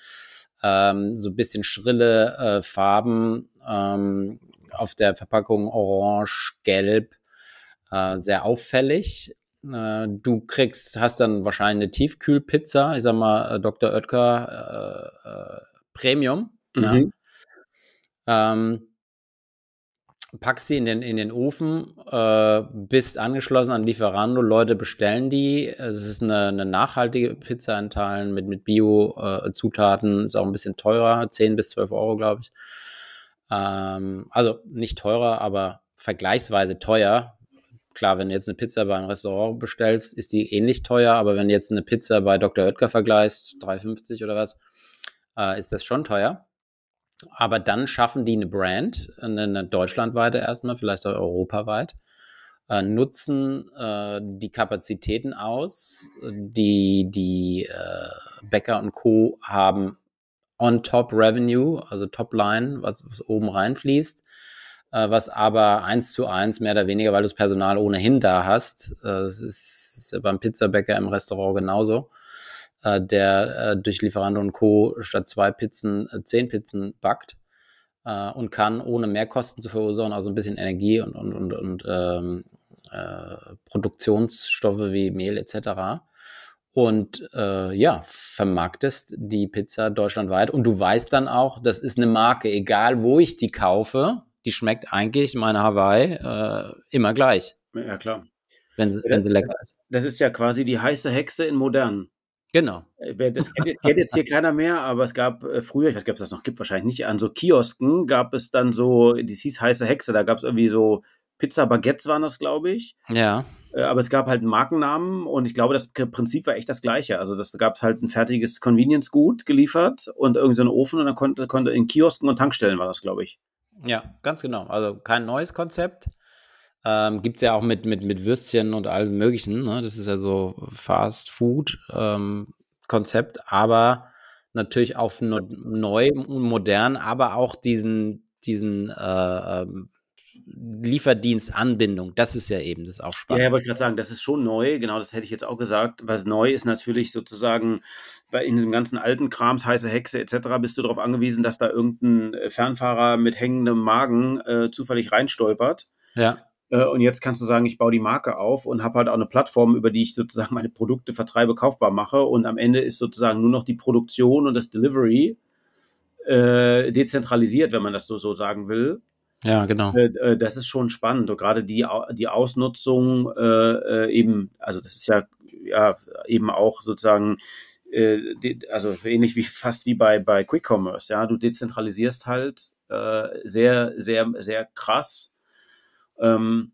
Ähm, so ein bisschen schrille äh, Farben ähm, auf der Verpackung orange, gelb, äh, sehr auffällig. Äh, du kriegst, hast dann wahrscheinlich eine Tiefkühlpizza, ich sag mal äh, Dr. Oetker äh, äh, Premium. Mhm. Ja. Ähm, packst sie in den, in den Ofen, äh, bist angeschlossen an Lieferando, Leute bestellen die. Es ist eine, eine nachhaltige Pizza in Teilen mit, mit Bio-Zutaten, ist auch ein bisschen teurer, 10 bis 12 Euro, glaube ich. Ähm, also nicht teurer, aber vergleichsweise teuer klar, wenn du jetzt eine Pizza bei einem Restaurant bestellst, ist die ähnlich teuer, aber wenn du jetzt eine Pizza bei Dr. Oetker vergleichst, 3,50 oder was, äh, ist das schon teuer. Aber dann schaffen die eine Brand, eine deutschlandweite erstmal, vielleicht auch europaweit, äh, nutzen äh, die Kapazitäten aus, die die äh, Bäcker und Co. haben on top Revenue, also Top Line, was, was oben reinfließt was aber eins zu eins mehr oder weniger, weil du das Personal ohnehin da hast, äh, das ist, beim Pizzabäcker im Restaurant genauso, äh, der äh, durch Lieferando und Co. statt zwei Pizzen äh, zehn Pizzen backt äh, und kann, ohne Mehrkosten zu verursachen, also ein bisschen Energie und, und, und, und ähm, äh, Produktionsstoffe wie Mehl etc. Und äh, ja, vermarktest die Pizza deutschlandweit und du weißt dann auch, das ist eine Marke, egal wo ich die kaufe, die schmeckt eigentlich, meine Hawaii, äh, immer gleich. Ja, klar. Wenn sie, wenn sie lecker ist. Das ist ja quasi die heiße Hexe in modern. Genau. Äh, das kennt, kennt jetzt hier keiner mehr, aber es gab äh, früher, ich weiß nicht, ob es das noch gibt, wahrscheinlich nicht, an so Kiosken gab es dann so, die hieß heiße Hexe, da gab es irgendwie so Pizza Baguettes waren das, glaube ich. Ja. Äh, aber es gab halt einen Markennamen und ich glaube, das Prinzip war echt das gleiche. Also das gab es halt ein fertiges Convenience-Gut geliefert und irgendeinen so Ofen und dann konnte, konnte in Kiosken und Tankstellen war das, glaube ich. Ja, ganz genau. Also kein neues Konzept. Ähm, Gibt es ja auch mit, mit, mit Würstchen und allem Möglichen. Ne? Das ist ja so Fast Food ähm, aber natürlich auf neu und modern, aber auch diesen, diesen äh, ähm, Lieferdienstanbindung. Das ist ja eben das auch spannend. Ja, ja wollte gerade sagen, das ist schon neu. Genau, das hätte ich jetzt auch gesagt. Was neu ist natürlich sozusagen bei in diesem ganzen alten Krams, heiße Hexe etc. bist du darauf angewiesen, dass da irgendein äh, Fernfahrer mit hängendem Magen äh, zufällig reinstolpert. Ja. Äh, und jetzt kannst du sagen, ich baue die Marke auf und habe halt auch eine Plattform, über die ich sozusagen meine Produkte vertreibe, kaufbar mache. Und am Ende ist sozusagen nur noch die Produktion und das Delivery äh, dezentralisiert, wenn man das so, so sagen will. Ja, genau. Äh, äh, das ist schon spannend. Und gerade die, die Ausnutzung äh, äh, eben, also das ist ja, ja eben auch sozusagen, äh, also ähnlich wie fast wie bei, bei Quick Commerce, ja, du dezentralisierst halt äh, sehr, sehr, sehr krass ähm,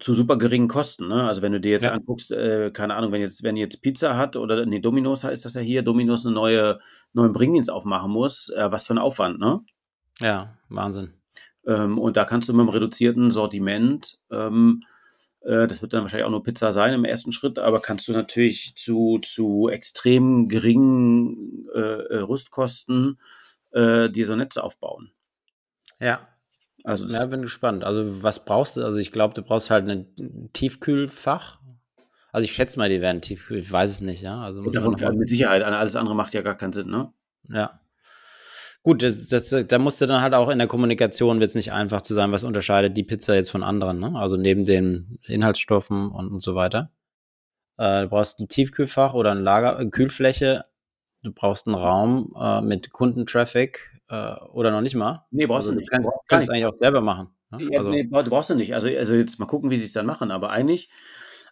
zu super geringen Kosten. Ne? Also wenn du dir jetzt ja. anguckst, äh, keine Ahnung, wenn jetzt, wenn jetzt Pizza hat oder nee, Dominos heißt das ja hier, Dominos eine neue, neuen Bringdienst aufmachen muss, äh, was für ein Aufwand, ne? Ja, Wahnsinn. Ähm, und da kannst du mit einem reduzierten Sortiment, ähm, äh, das wird dann wahrscheinlich auch nur Pizza sein im ersten Schritt, aber kannst du natürlich zu, zu extrem geringen äh, äh Rüstkosten äh, dir so Netze aufbauen. Ja. Also ja, bin gespannt. Also was brauchst du? Also ich glaube, du brauchst halt ein Tiefkühlfach. Also ich schätze mal, die werden tiefkühl, ich weiß es nicht, ja. Also muss davon halt mit Sicherheit, alles andere macht ja gar keinen Sinn, ne? Ja. Gut, das, das, da musst du dann halt auch in der Kommunikation wird es nicht einfach zu sein, was unterscheidet die Pizza jetzt von anderen, ne? Also neben den Inhaltsstoffen und, und so weiter. Äh, du brauchst ein Tiefkühlfach oder ein Lager, eine Kühlfläche. Du brauchst einen Raum äh, mit Kundentraffic äh, oder noch nicht mal. Nee, brauchst also, du nicht. Du kannst, du kannst eigentlich auch selber machen. Ne? Ja, also, nee, brauchst du nicht. Also, also jetzt mal gucken, wie sie es dann machen. Aber eigentlich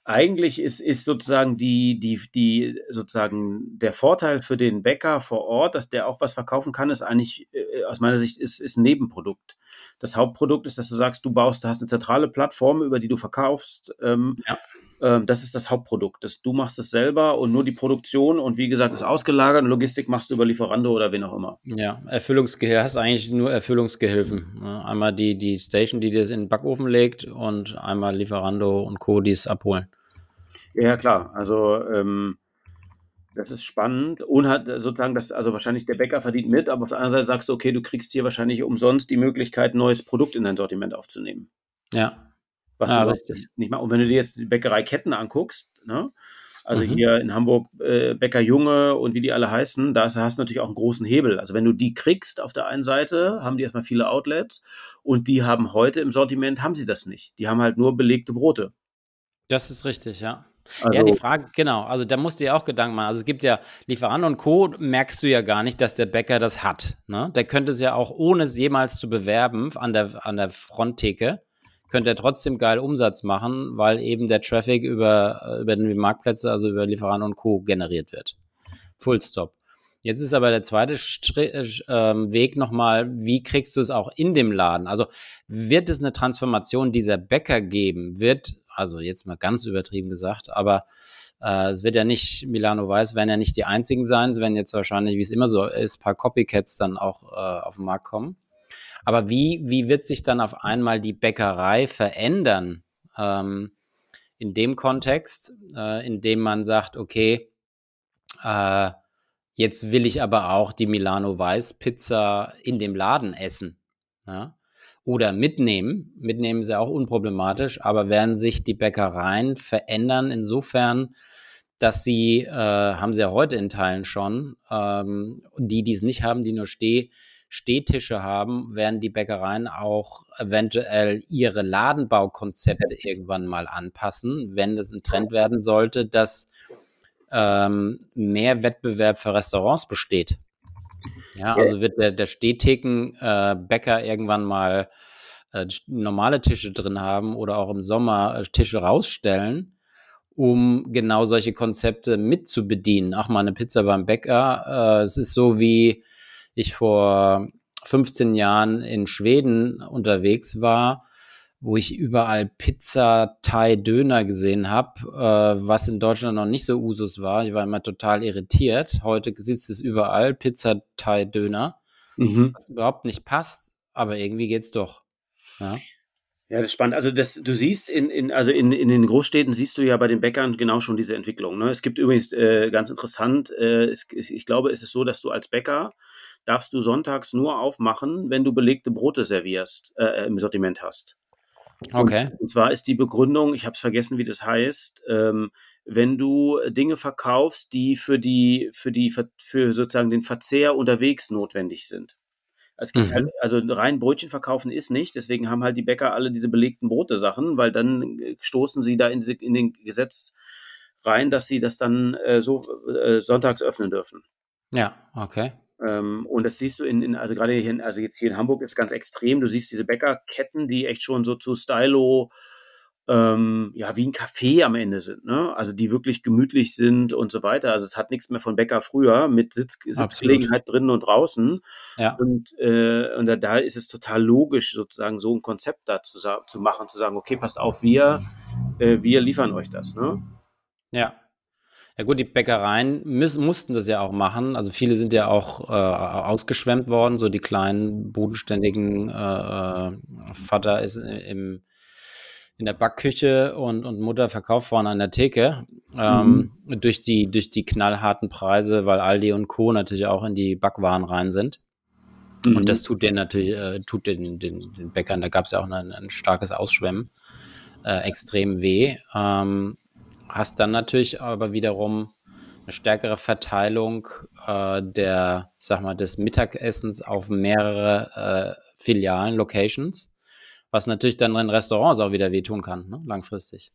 eigentlich ist, ist sozusagen die, die, die, sozusagen der Vorteil für den Bäcker vor Ort, dass der auch was verkaufen kann, ist eigentlich, äh, aus meiner Sicht, ist, ist ein Nebenprodukt. Das Hauptprodukt ist, dass du sagst, du baust, du hast eine zentrale Plattform, über die du verkaufst. Ähm, ja. Ähm, das ist das Hauptprodukt. Das, du machst es selber und nur die Produktion und wie gesagt, ist ausgelagert und Logistik machst du über Lieferando oder wen auch immer. Ja, Erfüllungsgehilfen, hast eigentlich nur Erfüllungsgehilfen. Einmal die, die Station, die das in den Backofen legt und einmal Lieferando und Co., die es abholen. Ja, klar. Also, ähm, das ist spannend und hat sozusagen das, also wahrscheinlich der Bäcker verdient mit, aber auf der anderen Seite sagst du, okay, du kriegst hier wahrscheinlich umsonst die Möglichkeit, ein neues Produkt in dein Sortiment aufzunehmen. Ja. Was ja, du nicht mal. Und wenn du dir jetzt die Bäckereiketten anguckst, ne? Also mhm. hier in Hamburg äh, Bäcker Junge und wie die alle heißen, da hast du natürlich auch einen großen Hebel. Also wenn du die kriegst auf der einen Seite, haben die erstmal viele Outlets und die haben heute im Sortiment, haben sie das nicht. Die haben halt nur belegte Brote. Das ist richtig, ja. Also, ja, die Frage, genau, also da musst du ja auch Gedanken machen. Also es gibt ja Lieferanten und Co., merkst du ja gar nicht, dass der Bäcker das hat. Ne? Der könnte es ja auch, ohne es jemals zu bewerben an der, an der Fronttheke, könnte er trotzdem geil Umsatz machen, weil eben der Traffic über, über die Marktplätze, also über Lieferanten und Co. generiert wird. Full stop. Jetzt ist aber der zweite Str äh, ähm, Weg nochmal, wie kriegst du es auch in dem Laden? Also wird es eine Transformation dieser Bäcker geben? Wird also jetzt mal ganz übertrieben gesagt, aber äh, es wird ja nicht, Milano Weiß werden ja nicht die einzigen sein, es werden jetzt wahrscheinlich, wie es immer so ist, paar Copycats dann auch äh, auf den Markt kommen. Aber wie, wie wird sich dann auf einmal die Bäckerei verändern? Ähm, in dem Kontext, äh, in dem man sagt, okay, äh, jetzt will ich aber auch die Milano Weiß Pizza in dem Laden essen. Ja? oder mitnehmen. Mitnehmen ist ja auch unproblematisch, aber werden sich die Bäckereien verändern insofern, dass sie, äh, haben sie ja heute in Teilen schon, ähm, die, die es nicht haben, die nur Steh, Stehtische haben, werden die Bäckereien auch eventuell ihre Ladenbaukonzepte irgendwann mal anpassen, wenn es ein Trend werden sollte, dass ähm, mehr Wettbewerb für Restaurants besteht. Ja, also wird der, der Stehtheken-Bäcker äh, irgendwann mal äh, normale Tische drin haben oder auch im Sommer äh, Tische rausstellen, um genau solche Konzepte mitzubedienen. Ach mal eine Pizza beim Bäcker. Äh, es ist so wie ich vor 15 Jahren in Schweden unterwegs war, wo ich überall Pizza, Thai, Döner gesehen habe, äh, was in Deutschland noch nicht so Usus war. Ich war immer total irritiert. Heute sitzt es überall, Pizza, Thai, Döner, mhm. was überhaupt nicht passt, aber irgendwie geht's doch. Ja. Ja, das ist spannend. Also das, du siehst in, in, also in, in den Großstädten siehst du ja bei den Bäckern genau schon diese Entwicklung. Ne? Es gibt übrigens äh, ganz interessant, äh, es, ich glaube, es ist so, dass du als Bäcker darfst du sonntags nur aufmachen, wenn du belegte Brote servierst, äh, im Sortiment hast. Okay. Und, und zwar ist die Begründung, ich habe es vergessen, wie das heißt, ähm, wenn du Dinge verkaufst, die für die, für die, für sozusagen den Verzehr unterwegs notwendig sind. Es gibt halt, mhm. halt, also rein Brötchen verkaufen ist nicht, deswegen haben halt die Bäcker alle diese belegten Brote-Sachen, weil dann äh, stoßen sie da in, in den Gesetz rein, dass sie das dann äh, so äh, sonntags öffnen dürfen. Ja, okay. Ähm, und das siehst du in, in, also gerade hier, also jetzt hier in Hamburg ist ganz extrem. Du siehst diese Bäckerketten, die echt schon so zu Stylo, ähm, ja, wie ein Café am Ende sind, ne? Also die wirklich gemütlich sind und so weiter. Also es hat nichts mehr von Bäcker früher mit Sitz, Sitzgelegenheit drinnen und draußen. Ja. Und, äh, und da, da ist es total logisch, sozusagen so ein Konzept da zu, zu machen, zu sagen, okay, passt auf, wir, äh, wir liefern euch das, ne? Ja. Ja gut, die Bäckereien müssen, mussten das ja auch machen. Also viele sind ja auch äh, ausgeschwemmt worden, so die kleinen, bodenständigen äh, äh Vater ist im, in der Backküche und, und Mutter verkauft worden an der Theke. Ähm, mhm. durch, die, durch die knallharten Preise, weil Aldi und Co. natürlich auch in die Backwaren rein sind. Mhm. Und das tut den natürlich, äh, tut den, den, den Bäckern, da gab es ja auch ein, ein starkes Ausschwemmen, äh, extrem weh. Ähm, hast dann natürlich aber wiederum eine stärkere Verteilung äh, der, sag mal, des Mittagessens auf mehrere äh, Filialen, Locations, was natürlich dann in Restaurants auch wieder wehtun kann, ne? langfristig.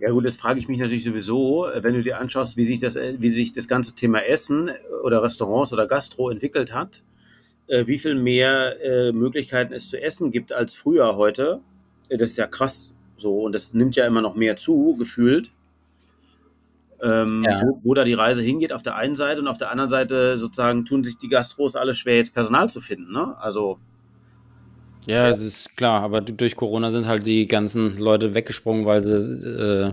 Ja gut, das frage ich mich natürlich sowieso, wenn du dir anschaust, wie sich das, wie sich das ganze Thema Essen oder Restaurants oder Gastro entwickelt hat, äh, wie viel mehr äh, Möglichkeiten es zu essen gibt als früher heute. Das ist ja krass. So, und das nimmt ja immer noch mehr zu, gefühlt. Ähm, ja. wo, wo, da die Reise hingeht auf der einen Seite und auf der anderen Seite sozusagen tun sich die Gastros alle schwer, jetzt Personal zu finden. Ne? Also ja, es ist klar, aber durch Corona sind halt die ganzen Leute weggesprungen, weil sie äh,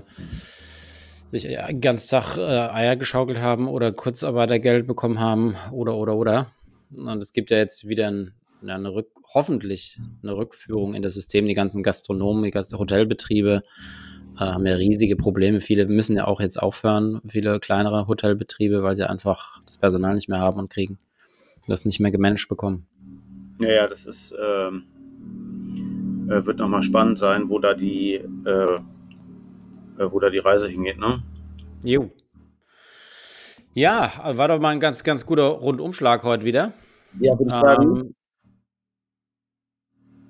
sich den ganzen Tag äh, Eier geschaukelt haben oder Kurzarbeitergeld bekommen haben oder oder oder. Und es gibt ja jetzt wieder ein, eine Rück hoffentlich eine Rückführung in das System. Die ganzen Gastronomen, die ganzen Hotelbetriebe äh, haben ja riesige Probleme. Viele müssen ja auch jetzt aufhören, viele kleinere Hotelbetriebe, weil sie einfach das Personal nicht mehr haben und kriegen, das nicht mehr gemanagt bekommen. Ja, ja, das ist ähm, äh, wird nochmal spannend sein, wo da die äh, äh, wo da die Reise hingeht, ne? Jo. Ja, war doch mal ein ganz, ganz guter Rundumschlag heute wieder. Ja, würde ich sagen.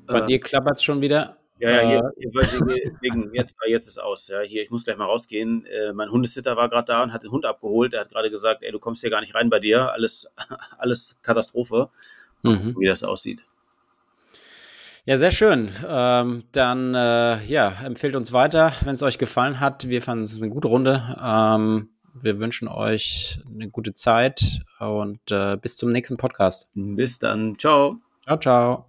Bei äh, dir klappert es schon wieder. Ja, ja, hier, hier, deswegen, jetzt, jetzt ist aus. Ja, hier, ich muss gleich mal rausgehen. Äh, mein Hundesitter war gerade da und hat den Hund abgeholt. Er hat gerade gesagt, ey, du kommst hier gar nicht rein bei dir. Alles, alles Katastrophe. Mhm. Wie das aussieht. Ja, sehr schön. Ähm, dann äh, ja, empfehlt uns weiter, wenn es euch gefallen hat. Wir fanden es eine gute Runde. Ähm, wir wünschen euch eine gute Zeit und äh, bis zum nächsten Podcast. Bis dann. Ciao. Ciao, ciao.